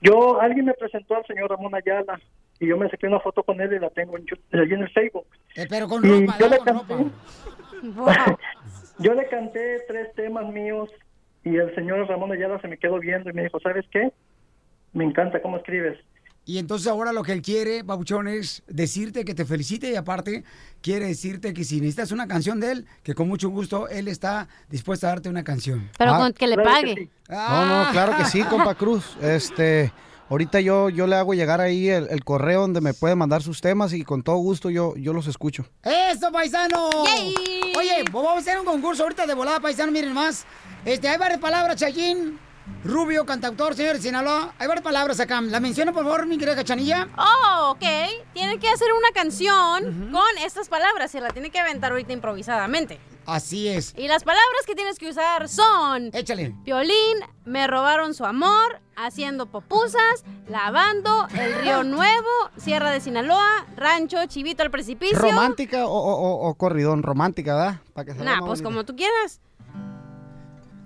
Yo, alguien me presentó al señor Ramón Ayala y yo me saqué una foto con él y la tengo en, allí en el Facebook. Eh, pero con Y ropa, yo ¿no? le Con canté, ropa. yo le canté tres temas míos y el señor Ramón Ayala se me quedó viendo y me dijo, ¿sabes qué? Me encanta cómo escribes. Y entonces ahora lo que él quiere, Papuchón, es decirte que te felicite y aparte quiere decirte que si necesitas una canción de él, que con mucho gusto él está dispuesto a darte una canción. Pero Ah. con que le pague. No, no, claro que sí, compa Cruz. Este, ahorita yo, yo le hago llegar ahí el, el correo donde me puede mandar sus temas y con todo gusto yo, yo los escucho. ¡Eso, paisano! Oye, pues vamos a hacer un concurso ahorita de volada, paisano, miren más. Este, hay varias palabras, Chayín. Rubio, cantautor, señor de Sinaloa. Hay varias palabras acá. ¿La menciona, por favor, mi querida Cachanilla? Oh, ok. Tienen que hacer una canción con estas palabras. Se la tiene que aventar ahorita improvisadamente. Así es. Y las palabras que tienes que usar son... Échale. Violín, me robaron su amor, haciendo popusas, lavando, el río nuevo, Sierra de Sinaloa, rancho, chivito al precipicio. ¿Romántica o, o- o- corridón? Romántica, ¿verdad? Para que salga Nah, pues bonito. como tú quieras.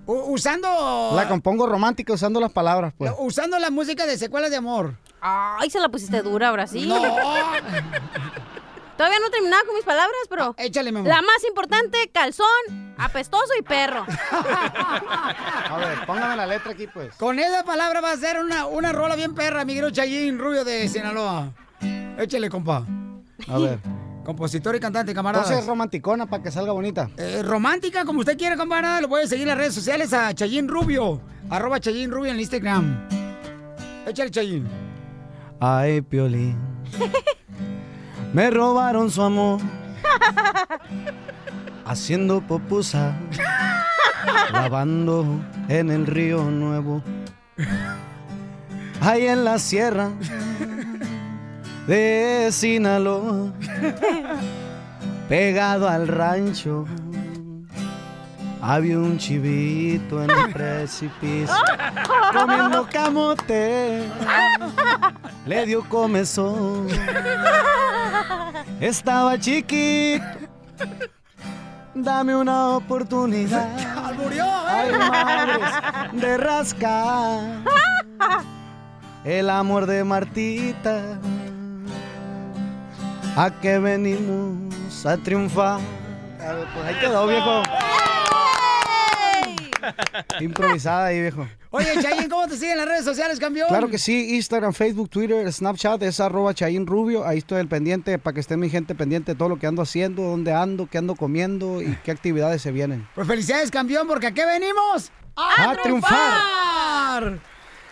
Usando... La compongo romántica usando las palabras, pues. Usando la música de Secuelas de Amor. Ay, se la pusiste dura ahora sí. No. Todavía no he terminado con mis palabras, pero... échale, mi amor. La más importante, calzón, apestoso y perro. A ver, póngame la letra aquí, pues. Con esa palabra va a ser una, una rola bien perra, mi querido Chayín Rubio de Sinaloa. Échale, compa. A ver. Compositor y cantante, camarada. Entonces romanticona para que salga bonita. Eh, romántica, como usted quiera, camarada. Lo puede seguir en las redes sociales a Chayín Rubio. Arroba Chayín Rubio en Instagram. Échale, Chayín. Ay, Piolín. Me robaron su amor. Haciendo popusa. lavando en el río nuevo. Ahí en la sierra de Sinaloa. Pegado al rancho. Había un chivito en el precipicio. Comiendo camote. Le dio comezón. Estaba chiquito. Dame una oportunidad. ¡Murió! Ay, madres, de rascar. El amor de Martita. ¿A qué venimos a triunfar? A ver, pues ahí quedó, viejo. Improvisada ahí, viejo. Oye, Chayín, ¿cómo te siguen en las redes sociales, campeón? Claro que sí, Instagram, Facebook, Twitter, Snapchat, es arroba Chaín Rubio. Ahí estoy al pendiente para que esté mi gente pendiente de todo lo que ando haciendo, dónde ando, qué ando comiendo y qué actividades se vienen. Pues felicidades, campeón, porque aquí venimos a, triunfar.